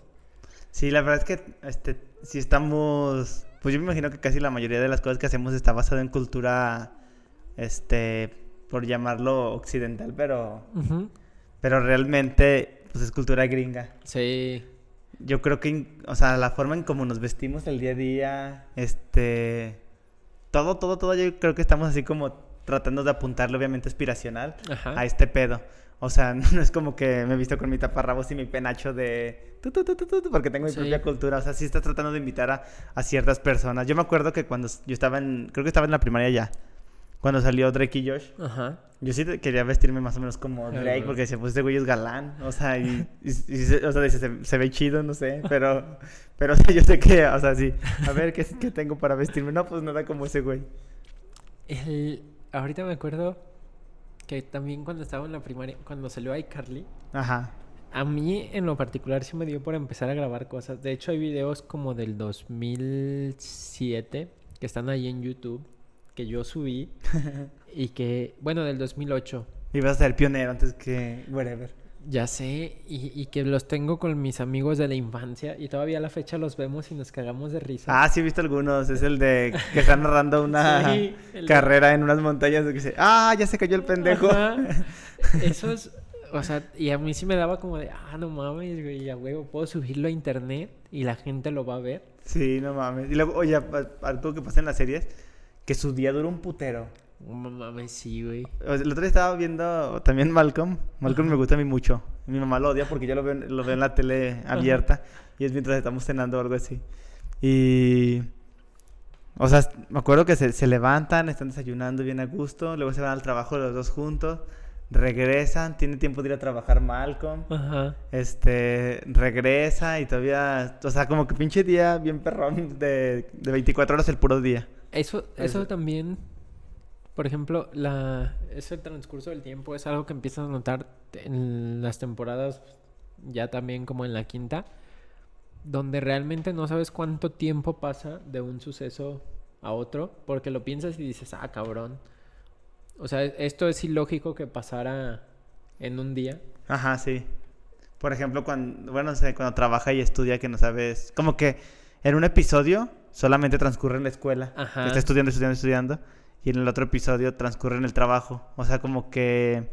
Sí, la verdad es que este, si estamos, pues yo me imagino que casi la mayoría de las cosas que hacemos está basado en cultura, este, por llamarlo occidental, pero, pero realmente pues es cultura gringa. Sí. Yo creo que, o sea, la forma en cómo nos vestimos el día a día, este, todo, todo, todo, yo creo que estamos así como tratando de apuntarle, obviamente, aspiracional Ajá. a este pedo. O sea, no es como que me he visto con mi taparrabos y mi penacho de... tu, tu, tu, tu, tu, porque tengo mi Sí. propia cultura. O sea, sí estás tratando de invitar a, a ciertas personas. Yo me acuerdo que cuando yo estaba en... Creo que estaba en la primaria ya. Cuando salió Drake y Josh. Ajá. Yo sí quería vestirme más o menos como Ah, Drake porque decía, pues este güey es galán. O sea, y, y- y se, o sea, dice, se, se ve chido, no sé. Pero, pero o sea, yo sé que, o sea, sí. A ver, ¿qué, qué tengo para vestirme? No, pues nada como ese güey. El... Ahorita me acuerdo que también cuando estaba en la primaria, cuando salió iCarly, Ajá. a mí en lo particular sí me dio por empezar a grabar cosas. De hecho, hay videos como del 2007 que están ahí en YouTube que yo subí y que, bueno, del 2008. Ibas a ser pionero antes que whatever. Ya sé, y, y que los tengo con mis amigos de la infancia y todavía a la fecha los vemos y nos cagamos de risa. Ah, sí he visto algunos. Es el de que están narrando una Sí, el de- carrera en unas montañas de que dice, ah, ya se cayó el pendejo. Esos, o sea, y a mí sí me daba como de, ah, no mames, güey, a huevo, puedo subirlo a internet y la gente lo va a ver. Sí, no mames. Y luego, oye, algo que pasa en las series, que su día dura un putero. Mames, sí, güey. El otro día estaba viendo también Malcolm. Malcolm me gusta a mí mucho. Mi mamá lo odia porque yo lo veo, en- lo veo en la tele abierta y es mientras estamos cenando o algo así. Y... O sea, me acuerdo que se, se levantan, están desayunando bien a gusto, luego se van al trabajo los dos juntos, regresan, tiene tiempo de ir a trabajar Malcolm, Ajá. este, regresa y todavía, o sea, como que pinche día bien perrón de, de 24 horas el puro día. Eso, eso Eso. también, por ejemplo, la, ese transcurso del tiempo es algo que empiezas a notar en las temporadas, ya también como en la quinta, donde realmente no sabes cuánto tiempo pasa de un suceso a otro, porque lo piensas y dices, ah, cabrón. O sea, esto es ilógico que pasara en un día. Ajá, sí. Por ejemplo, cuando, bueno, cuando trabaja y estudia que no sabes, como que en un episodio solamente transcurre en la escuela, Ajá. está estudiando, estudiando, estudiando, y en el otro episodio transcurre en el trabajo. O sea, como que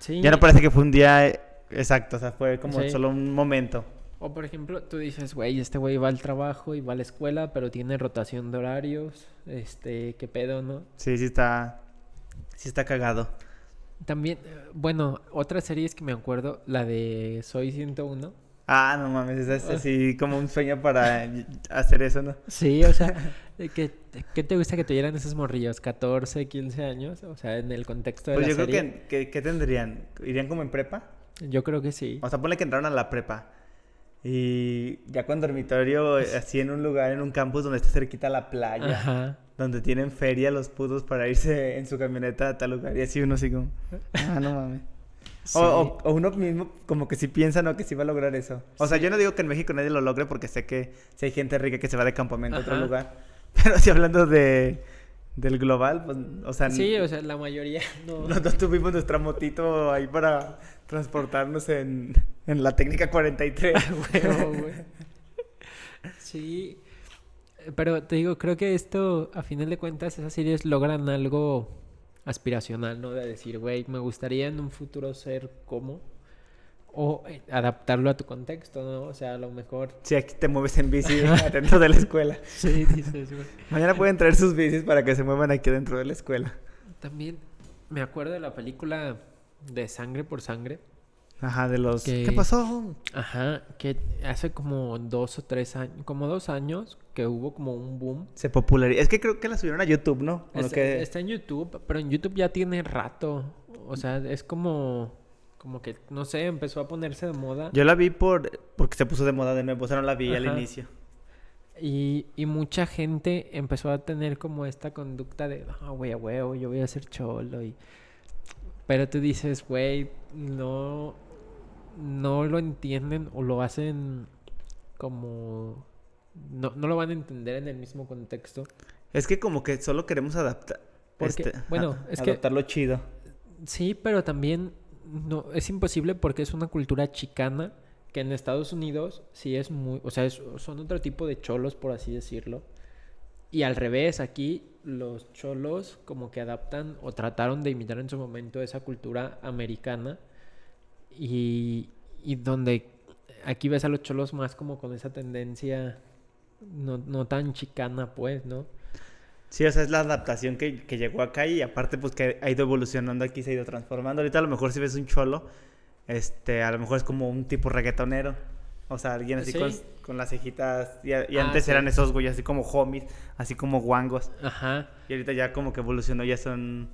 Sí. ya no parece que fue un día exacto, o sea, fue como Sí. solo un momento. O por ejemplo, tú dices, güey, este güey va al trabajo y va a la escuela, pero tiene rotación de horarios. Este, qué pedo, ¿no? Sí, sí está, sí está cagado. También, eh, bueno, otras series que me acuerdo, la de Soy 101. Ah, no mames, es Ah. así como un sueño para hacer eso, ¿no? Sí, o sea, que, ¿qué te gusta que tuvieran esos morrillos? ¿14, 15 años? O sea, en el contexto de Pues la yo creo que, que, ¿qué tendrían? ¿Irían como en prepa? Yo creo que sí. O sea, ponle que entraron a la prepa. Y ya con dormitorio, eh, así en un lugar, en un campus donde está cerquita la playa, Ajá. donde tienen feria los putos para irse en su camioneta a tal lugar. Y así uno así como, ah, no mames. Sí. O, o- uno mismo como que sí piensa, ¿no? Que sí va a lograr eso. O sea, yo no digo que en México nadie lo logre porque sé que si hay gente rica que se va de campamento a otro lugar. Pero si hablando de, del global, pues, o sea, Sí, o sea, la mayoría no. nosotros tuvimos nuestra motito ahí para transportarnos en, en la técnica 43. Huevo, güey. Sí. Pero te digo, creo que esto, a final de cuentas, esas series logran algo aspiracional, ¿no? De decir, güey, me gustaría en un futuro ser como. O eh, adaptarlo a tu contexto, ¿no? O sea, a lo mejor. Si aquí te mueves en bici dentro de la escuela. Sí, dices, güey. Mañana pueden traer sus bicis para que se muevan aquí dentro de la escuela. También me acuerdo de la película de Sangre por Sangre. Ajá, de los... Que- ¿Qué pasó? Ajá, que hace como dos o tres años, como dos años, que hubo como un boom. Se popularizó. Es que creo que la subieron a YouTube, ¿no? Que... está en YouTube, pero en YouTube ya tiene rato. O sea, es como, como que, no sé, empezó a ponerse de moda. Yo la vi por porque se puso de moda de nuevo. O sea, no la vi al inicio. Y, y mucha gente empezó a tener como esta conducta de, ah, güey, a huevo, yo voy a ser cholo. Y... Pero tú dices, güey, no, no lo entienden o lo hacen como... No, no lo van a entender en el mismo contexto. Es que como que solo queremos adaptar... Porque, este, bueno, a- es que- adaptarlo chido. Sí, pero también no es imposible porque es una cultura chicana que en Estados Unidos sí es muy, o sea, es- son otro tipo de cholos por así decirlo. Y al revés, aquí los cholos como que adaptan o trataron de imitar en su momento esa cultura americana y, y donde aquí ves a los cholos más como con esa tendencia no, no tan chicana pues, ¿no? Sí, o sea, es la adaptación que, que llegó acá y aparte pues que ha ido evolucionando aquí, se ha ido transformando. Ahorita a lo mejor si ves un cholo, este, a lo mejor es como un tipo reggaetonero. O sea, alguien así Sí. con, con las cejitas. Y, y Ah, antes sí. eran esos güeyes así como homies, así como guangos. Ajá. Y ahorita ya como que evolucionó, ya son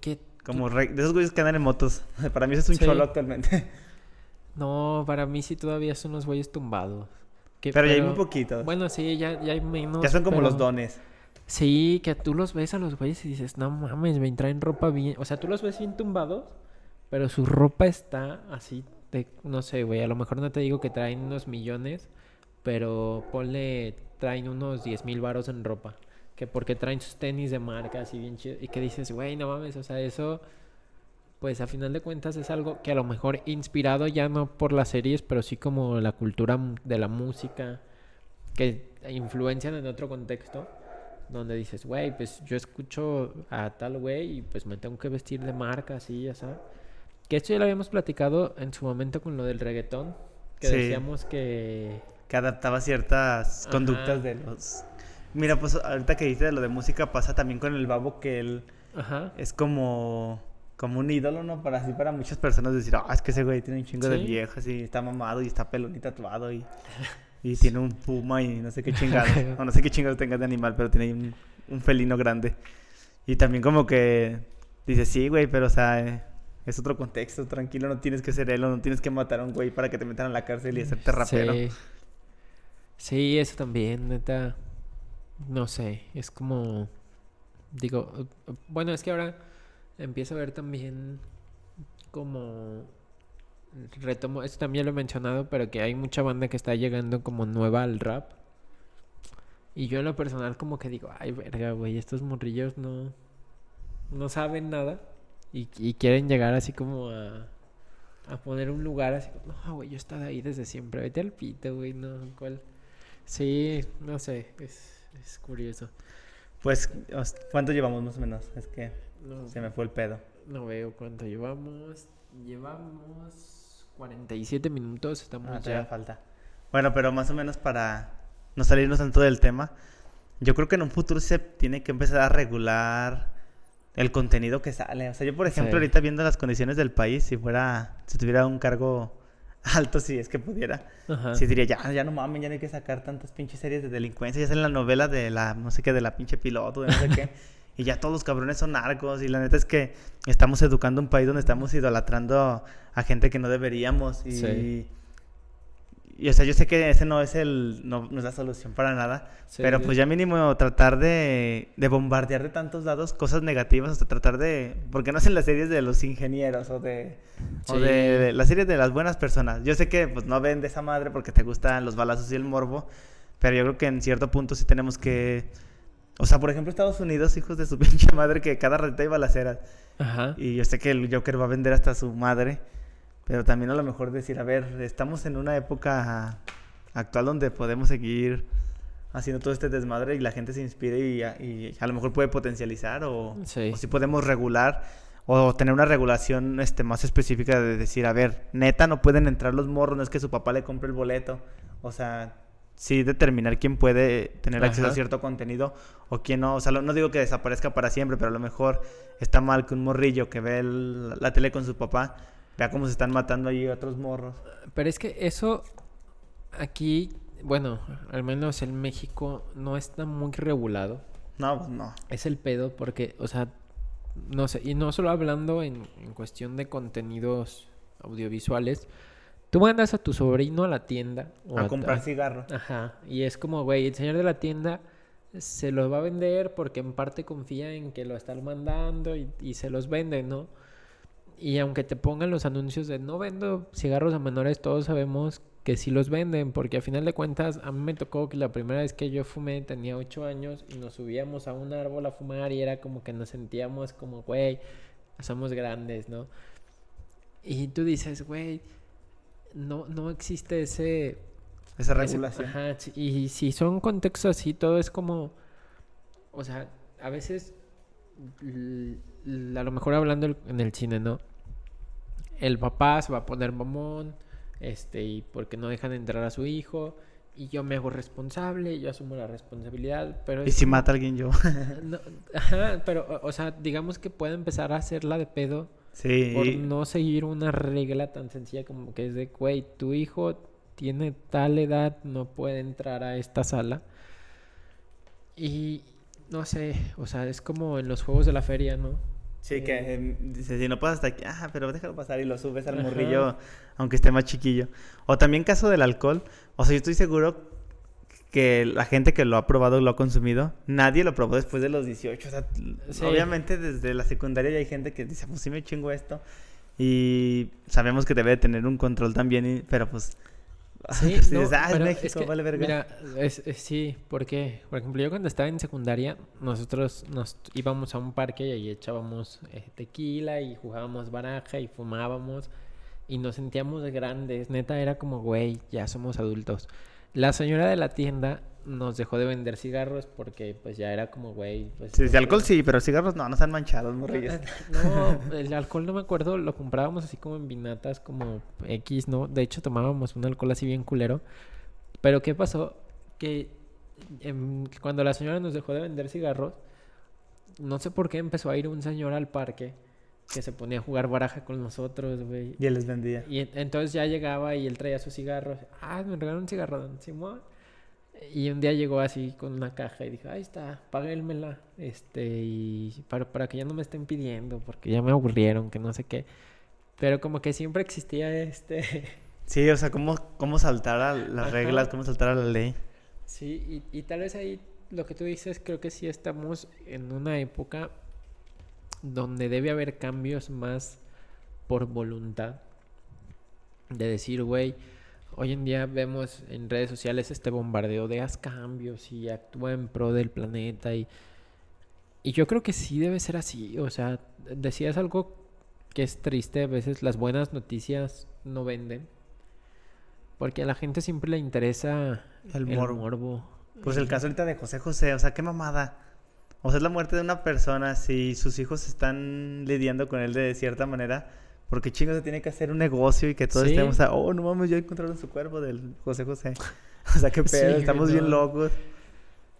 Que como re- de esos güeyes que andan en motos. Para mí eso es un Sí. cholo actualmente. No, para mí sí todavía son unos güeyes tumbados. Que- Pero ya hay muy poquitos. Bueno, sí, ya, ya hay menos. ya son como pero- los dones. Sí, que tú los ves a los güeyes y dices, no mames, me traen ropa bien. O sea, tú los ves bien tumbados, pero su ropa está así de, no sé, güey, a lo mejor no te digo que traen unos millones, pero ponle, traen unos 10 mil varos en ropa. Que porque traen sus tenis de marca así bien chido. Y que dices, güey, no mames, o sea, eso, pues a final de cuentas es algo que a lo mejor inspirado ya no por las series, pero sí como la cultura de la música, que influencian en otro contexto donde dices, güey, pues yo escucho a tal güey y pues me tengo que vestir de marca, así, ya sabes. Que esto ya lo habíamos platicado en su momento con lo del reggaetón, que Sí. decíamos que... que adaptaba ciertas Ajá. conductas de los... Mira, pues ahorita que dices de lo de música pasa también con el babo que él Ajá. es como como un ídolo, ¿no? Para así para muchas personas decir, ah, es que ese güey tiene un chingo de Sí. viejas y está mamado y está pelón y tatuado y, y tiene un puma y no sé qué chingados. o no sé qué chingados tenga de animal, pero tiene un, un felino grande. Y también como que dice, sí, güey, pero o sea, eh, es otro contexto, tranquilo, no tienes que ser él o no tienes que matar a un güey para que te metan a la cárcel y hacerte rapero. Sí. Sí, eso también, neta. No sé, es como. Digo, eh, bueno, es que ahora empiezo a ver también como. Retomo, esto también lo he mencionado, pero que hay mucha banda que está llegando como nueva al rap. Y yo en lo personal como que digo, ay, verga, güey, estos morrillos no, no saben nada. Y, y quieren llegar así como a, a poner un lugar así como, no, güey, yo he estado ahí desde siempre, vete al pito, güey, no, ¿cuál? Sí, no sé, es, es curioso. Pues, ¿cuánto llevamos más o menos? Es que No, se me fue el pedo. no veo cuánto llevamos. Llevamos 47 minutos, estamos Ah, ya. falta. Bueno, pero más o menos para no salirnos tanto del tema, yo creo que en un futuro se tiene que empezar a regular el contenido que sale. O sea, yo por ejemplo Sí. ahorita viendo las condiciones del país, si fuera, si tuviera un cargo alto, si es que pudiera, Ajá. sí diría, ya, ya no mames, ya no hay que sacar tantas pinches series de delincuencia, ya en la novela de la, no sé qué, de la pinche piloto, de no sé qué. Y ya todos los cabrones son narcos. Y la neta es que estamos educando un país donde estamos idolatrando a gente que no deberíamos. Y, Sí. y o sea, yo sé que ese no es el, no, no es la solución para nada. Sí, pero pues ya mínimo tratar de, de bombardear de tantos lados cosas negativas. Hasta tratar de. Porque no hacen las series de los ingenieros o de. O de, de las series de las buenas personas. Yo sé que pues no ven de esa madre porque te gustan los balazos y el morbo. Pero yo creo que en cierto punto sí tenemos que. O sea, por ejemplo, Estados Unidos, hijos de su pinche madre, que cada ratita hay balaceras. Ajá. Y yo sé que el Joker va a vender hasta su madre. Pero también a lo mejor decir, a ver, estamos en una época actual donde podemos seguir haciendo todo este desmadre y la gente se inspire y, a- y a lo mejor puede potencializar o, Sí. o si podemos regular o tener una regulación este, más específica de decir, a ver, neta no pueden entrar los morros, no es que su papá le compre el boleto. O sea, sí determinar quién puede tener acceso a cierto contenido o quién no. O sea, lo- no digo que desaparezca para siempre, pero a lo mejor está mal que un morrillo que ve el- la tele con su papá vea cómo se están matando ahí otros morros. Pero es que eso aquí, bueno, al menos en México no está muy regulado. No, pues no. Es el pedo porque, o sea, no sé, y no solo hablando en, en cuestión de contenidos audiovisuales, tú mandas a tu sobrino a la tienda o A comprar cigarros. Ajá, y es como, güey, el señor de la tienda se los va a vender porque en parte confía en que lo están mandando y, y se los vende, ¿no? Y aunque te pongan los anuncios de no vendo cigarros a menores, todos sabemos que sí los venden, porque a final de cuentas a mí me tocó que la primera vez que yo fumé tenía 8 años y nos subíamos a un árbol a fumar y era como que nos sentíamos como, güey, somos grandes, ¿no? Y tú dices, güey, no, no existe ese... Esa ese- regulación. ajá, y si son contextos así, todo es como... o sea, a veces, a lo mejor hablando en el cine, ¿no? El papá se va a poner mamón, este, y porque no dejan entrar a su hijo, y yo me hago responsable, yo asumo la responsabilidad, pero Y si mata a alguien yo. no, ajá, pero, o- o sea, digamos que puede empezar a hacerla de pedo sí. por no seguir una regla tan sencilla como que es de, güey, tu hijo tiene tal edad, no puede entrar a esta sala. Y no sé, o sea, es como en los juegos de la feria, ¿no? Sí, que em, dice, si no pasas hasta aquí, ah, pero déjalo pasar y lo subes al Ajá. morrillo, aunque esté más chiquillo. O también caso del alcohol, o sea, yo estoy seguro que la gente que lo ha probado, lo ha consumido, nadie lo probó después de los 18. O sea, Sí. obviamente desde la secundaria ya hay gente que dice, pues sí me chingo esto. Y sabemos que debe de tener un control también, y- pero pues... Sí, pues no, dices, ah, pero México, que, vale verga. Mira, es, es- sí, porque, por ejemplo, yo cuando estaba en secundaria, nosotros nos íbamos a un parque y ahí echábamos eh, tequila y jugábamos baraja y fumábamos y nos sentíamos grandes. Neta, era como, güey, ya somos adultos. La señora de la tienda nos dejó de vender cigarros porque, pues, ya era como, güey, pues... Sí, de alcohol sé. sí, pero cigarros no, no están manchados, morrillos. No, el alcohol no me acuerdo, lo comprábamos así como en vinatas, como X, ¿no? De hecho, tomábamos un alcohol así bien culero. Pero ¿qué pasó? Que em, cuando la señora nos dejó de vender cigarros, no sé por qué empezó a ir un señor al parque que se ponía a jugar baraja con nosotros, güey. Y él les vendía. Y en- entonces ya llegaba y él traía sus cigarros. Ah, me regalaron un cigarro, Simón. Y un día llegó así con una caja y dijo, ahí está, páguenmela. Este, y para, para que ya no me estén pidiendo, porque ya me aburrieron, que no sé qué. Pero como que siempre existía este... Sí, o sea, cómo, cómo saltar a las Ajá. reglas, cómo saltar a la ley. Sí, y, y tal vez ahí lo que tú dices, creo que sí estamos en una época donde debe haber cambios más por voluntad. De decir, güey, hoy en día vemos en redes sociales este bombardeo de haz cambios y actúa en pro del planeta y, y yo creo que sí debe ser así. O sea, decías algo que es triste, a veces las buenas noticias no venden. Porque a la gente siempre le interesa El el morbo. morbo. Pues el caso ahorita de José José, o sea, qué mamada. O sea, es la muerte de una persona, si sus hijos están lidiando con él de cierta manera, porque chingo se tiene que hacer un negocio y que todos Sí. estemos a, oh, no mames, ya encontraron su cuerpo del José José. O sea, qué pedo, estamos bien locos.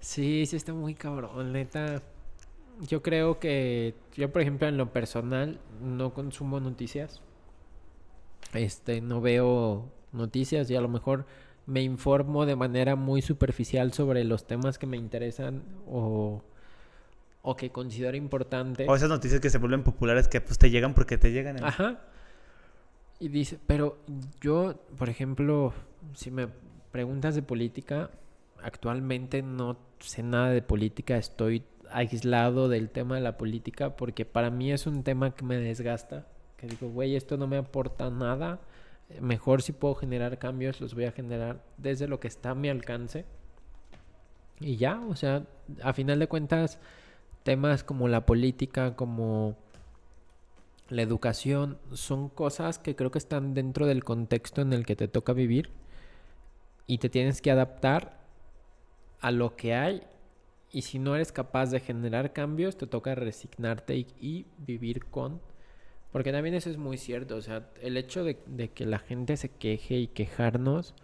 Sí, sí está muy cabrón, neta. Yo creo que yo, por ejemplo, en lo personal no consumo noticias. Este, no veo noticias y a lo mejor me informo de manera muy superficial sobre los temas que me interesan o, o que considero importantes. O esas noticias que se vuelven populares que pues te llegan porque te llegan. en- Ajá. Y dice, pero yo, por ejemplo, si me preguntas de política, actualmente no sé nada de política, estoy aislado del tema de la política porque para mí es un tema que me desgasta, que digo, güey, esto no me aporta nada, mejor si puedo generar cambios, los voy a generar desde lo que está a mi alcance. Y ya, o sea, a final de cuentas, temas como la política, como la educación son cosas que creo que están dentro del contexto en el que te toca vivir y te tienes que adaptar a lo que hay. Y si no eres capaz de generar cambios te toca resignarte y, vivir con porque también eso es muy cierto o sea el hecho de, que la gente se queje y quejarnos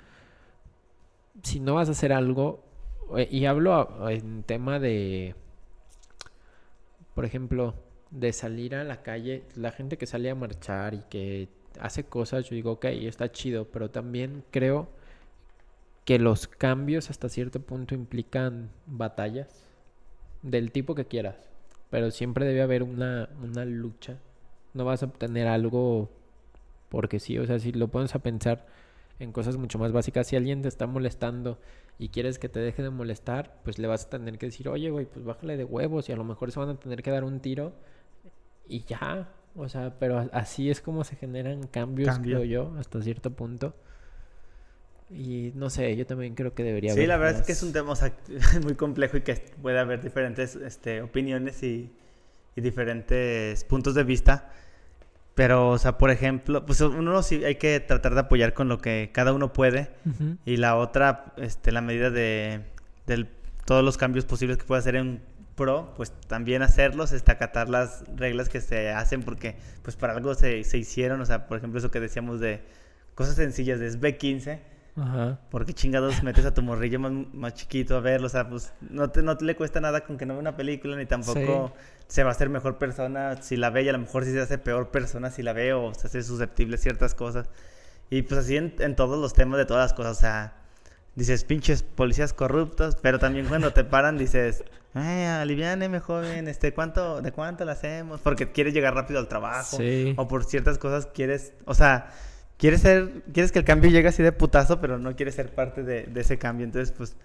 si no vas a hacer algo eh, y hablo en tema de por ejemplo, de salir a la calle, la gente que sale a marchar y que hace cosas, yo digo, ok, está chido, pero también creo que los cambios hasta cierto punto implican batallas del tipo que quieras, pero siempre debe haber una, una lucha. No vas a obtener algo porque sí, o sea, si lo pones a pensar en cosas mucho más básicas, si alguien te está molestando y quieres que te deje de molestar, pues le vas a tener que decir, oye, güey, pues bájale de huevos y a lo mejor se van a tener que dar un tiro y ya. O sea, pero así es como se generan cambios, Cambio. creo yo, hasta cierto punto. Y no sé, yo también creo que debería Sí, haber la verdad es más- que es un tema o sea, muy complejo y que puede haber diferentes este, opiniones y, y diferentes puntos de vista. Pero, o sea, por ejemplo, pues uno sí hay que tratar de apoyar con lo que cada uno puede. Y la otra, este, la medida de del, todos los cambios posibles que puede hacer en pro, pues también hacerlos, acatar las reglas que se hacen porque pues para algo se, se hicieron, o sea, por ejemplo eso que decíamos de cosas sencillas, de es B15, Ajá. porque chingados metes a tu morrillo más, más chiquito a verlo, o sea, pues no, te, no te le cuesta nada con que no vea una película, ni tampoco se va a hacer mejor persona si la ve, y a lo mejor sí se hace peor persona si la ve, o se hace susceptible a ciertas cosas. Y pues así en, en todos los temas de todas las cosas, o sea, dices, pinches policías corruptos, pero también cuando te paran dices, ay, aliviáneme, joven, este, ¿cuánto, ¿de cuánto lo hacemos? Porque quieres llegar rápido al trabajo, Sí. o por ciertas cosas quieres, o sea, quieres ser, quieres que el cambio llegue así de putazo, pero no quieres ser parte de, de ese cambio, entonces, pues,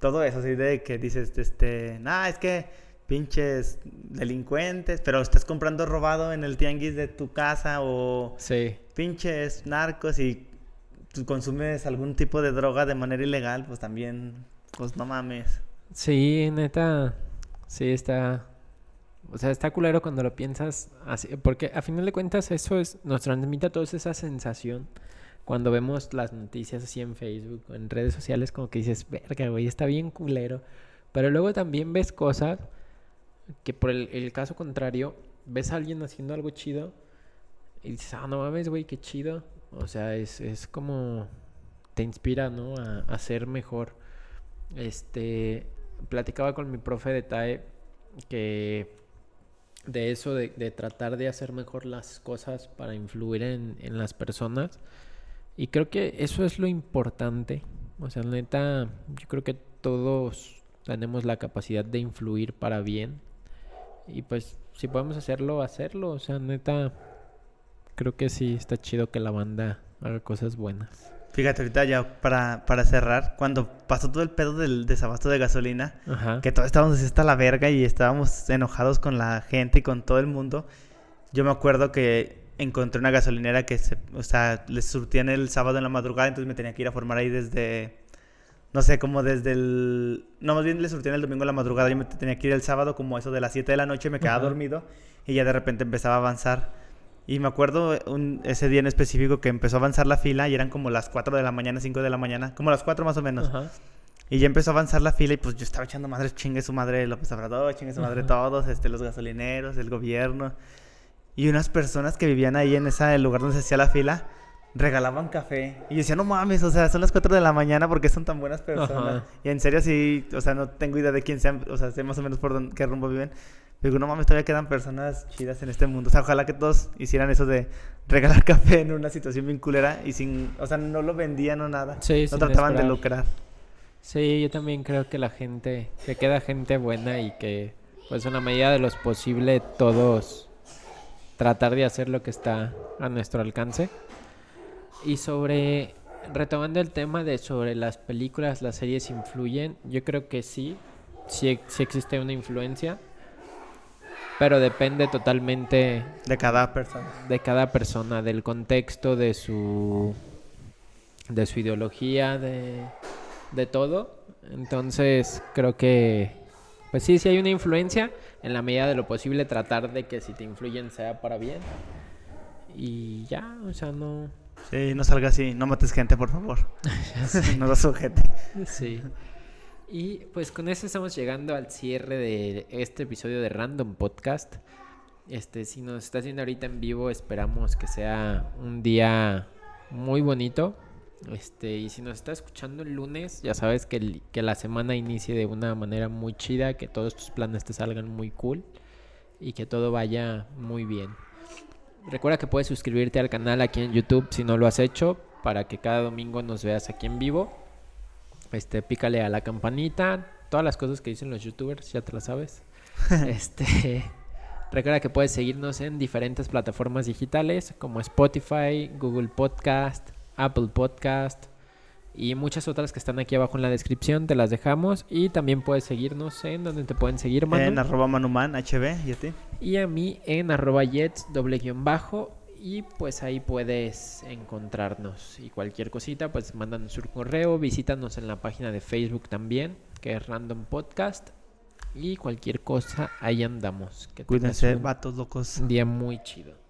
todo eso, así de que dices, este, nah, es que pinches delincuentes, pero estás comprando robado en el tianguis de tu casa, o Sí. pinches narcos y tú consumes algún tipo de droga de manera ilegal, pues también, pues no mames. Sí, neta. Sí, está. O sea, está culero cuando lo piensas así. Porque a final de cuentas, eso es. Nos transmite a todos esa sensación. Cuando vemos las noticias así en Facebook o en redes sociales, como que dices, verga, güey, está bien culero. Pero luego también ves cosas que por el, caso contrario, ves a alguien haciendo algo chido y dices, ah, no mames, güey, qué chido. O sea, es, es como. Te inspira, ¿no? A, a ser mejor. Este. Platicaba con mi profe de TAE que. De eso, de, de tratar de hacer mejor las cosas para influir en, en las personas. Y creo que eso es lo importante. O sea, neta, yo creo que todos tenemos la capacidad de influir para bien. Y pues, si podemos hacerlo, hacerlo. O sea, neta, creo que sí está chido que la banda haga cosas buenas. Fíjate, ahorita ya para, para cerrar, cuando pasó todo el pedo del desabasto de gasolina, Ajá. que todos estábamos así hasta la verga y estábamos enojados con la gente y con todo el mundo, yo me acuerdo que encontré una gasolinera que, se, o sea, les surtían el sábado en la madrugada, entonces me tenía que ir a formar ahí desde, no sé, como desde el... No, más bien les surtían el domingo en la madrugada, yo me tenía que ir el sábado como eso de las 7 de la noche, me quedaba Ajá. dormido y ya de repente empezaba a avanzar. Y me acuerdo un- ese día en específico que empezó a avanzar la fila y eran como las 4 de la mañana, 5 de la mañana, como las 4 más o menos. Ajá. Y ya empezó a avanzar la fila y pues yo estaba echando madre, chingue su madre López Obrador, chingue su madre Ajá. todos, este, los gasolineros, el gobierno. Y unas personas que vivían ahí en ese lugar donde se hacía la fila regalaban café. Y yo decía, no mames, o sea, son las 4 de la mañana porque son tan buenas personas. Ajá. Y en serio sí, o sea, no tengo idea de quién sean, o sea, sé más o menos por dónde, qué rumbo viven. Digo, no mames, todavía quedan personas chidas en este mundo. O sea, ojalá que todos hicieran eso de regalar café en una situación bien culera y sin, o sea, no lo vendían o nada. Sí, no trataban de lucrar. Sí, yo también creo que la gente, que queda gente buena y que, pues, en la medida de lo posible, todos tratar de hacer lo que está a nuestro alcance. Y sobre, retomando el tema de sobre las películas, las series influyen, yo creo que sí, sí, sí existe una influencia, pero depende totalmente De cada persona. de cada persona, del contexto, de su de su ideología, de, de todo. Entonces, creo que pues sí, sí hay una influencia en la medida de lo posible tratar de que si te influyen sea para bien. Y ya, o sea, no Sí, no salga así, no mates gente, por favor. no das gente. Sí. Y pues con eso estamos llegando al cierre de este episodio de Random Podcast. Este, si nos está haciendo ahorita en vivo, esperamos que sea un día muy bonito. Este, y si nos está escuchando el lunes, ya sabes que, que la semana inicie de una manera muy chida, que todos tus planes te salgan muy cool y que todo vaya muy bien. Recuerda que puedes suscribirte al canal aquí en YouTube si no lo has hecho, para que cada domingo nos veas aquí en vivo. Este, pícale a la campanita, todas las cosas que dicen los youtubers, ya te las sabes. este, recuerda que puedes seguirnos en diferentes plataformas digitales como Spotify, Google Podcast, Apple Podcast y muchas otras que están aquí abajo en la descripción, te las dejamos y también puedes seguirnos en donde te pueden seguir, Manu. En arroba manuman, HB, ¿y a ti? Y a mí en arroba jets doble guion bajo. Y pues ahí puedes encontrarnos. Y cualquier cosita, pues mándanos un correo. Visítanos en la página de Facebook también, que es Random Podcast. Y cualquier cosa, ahí andamos. Que Cuídense, un vatos locos. día muy chido.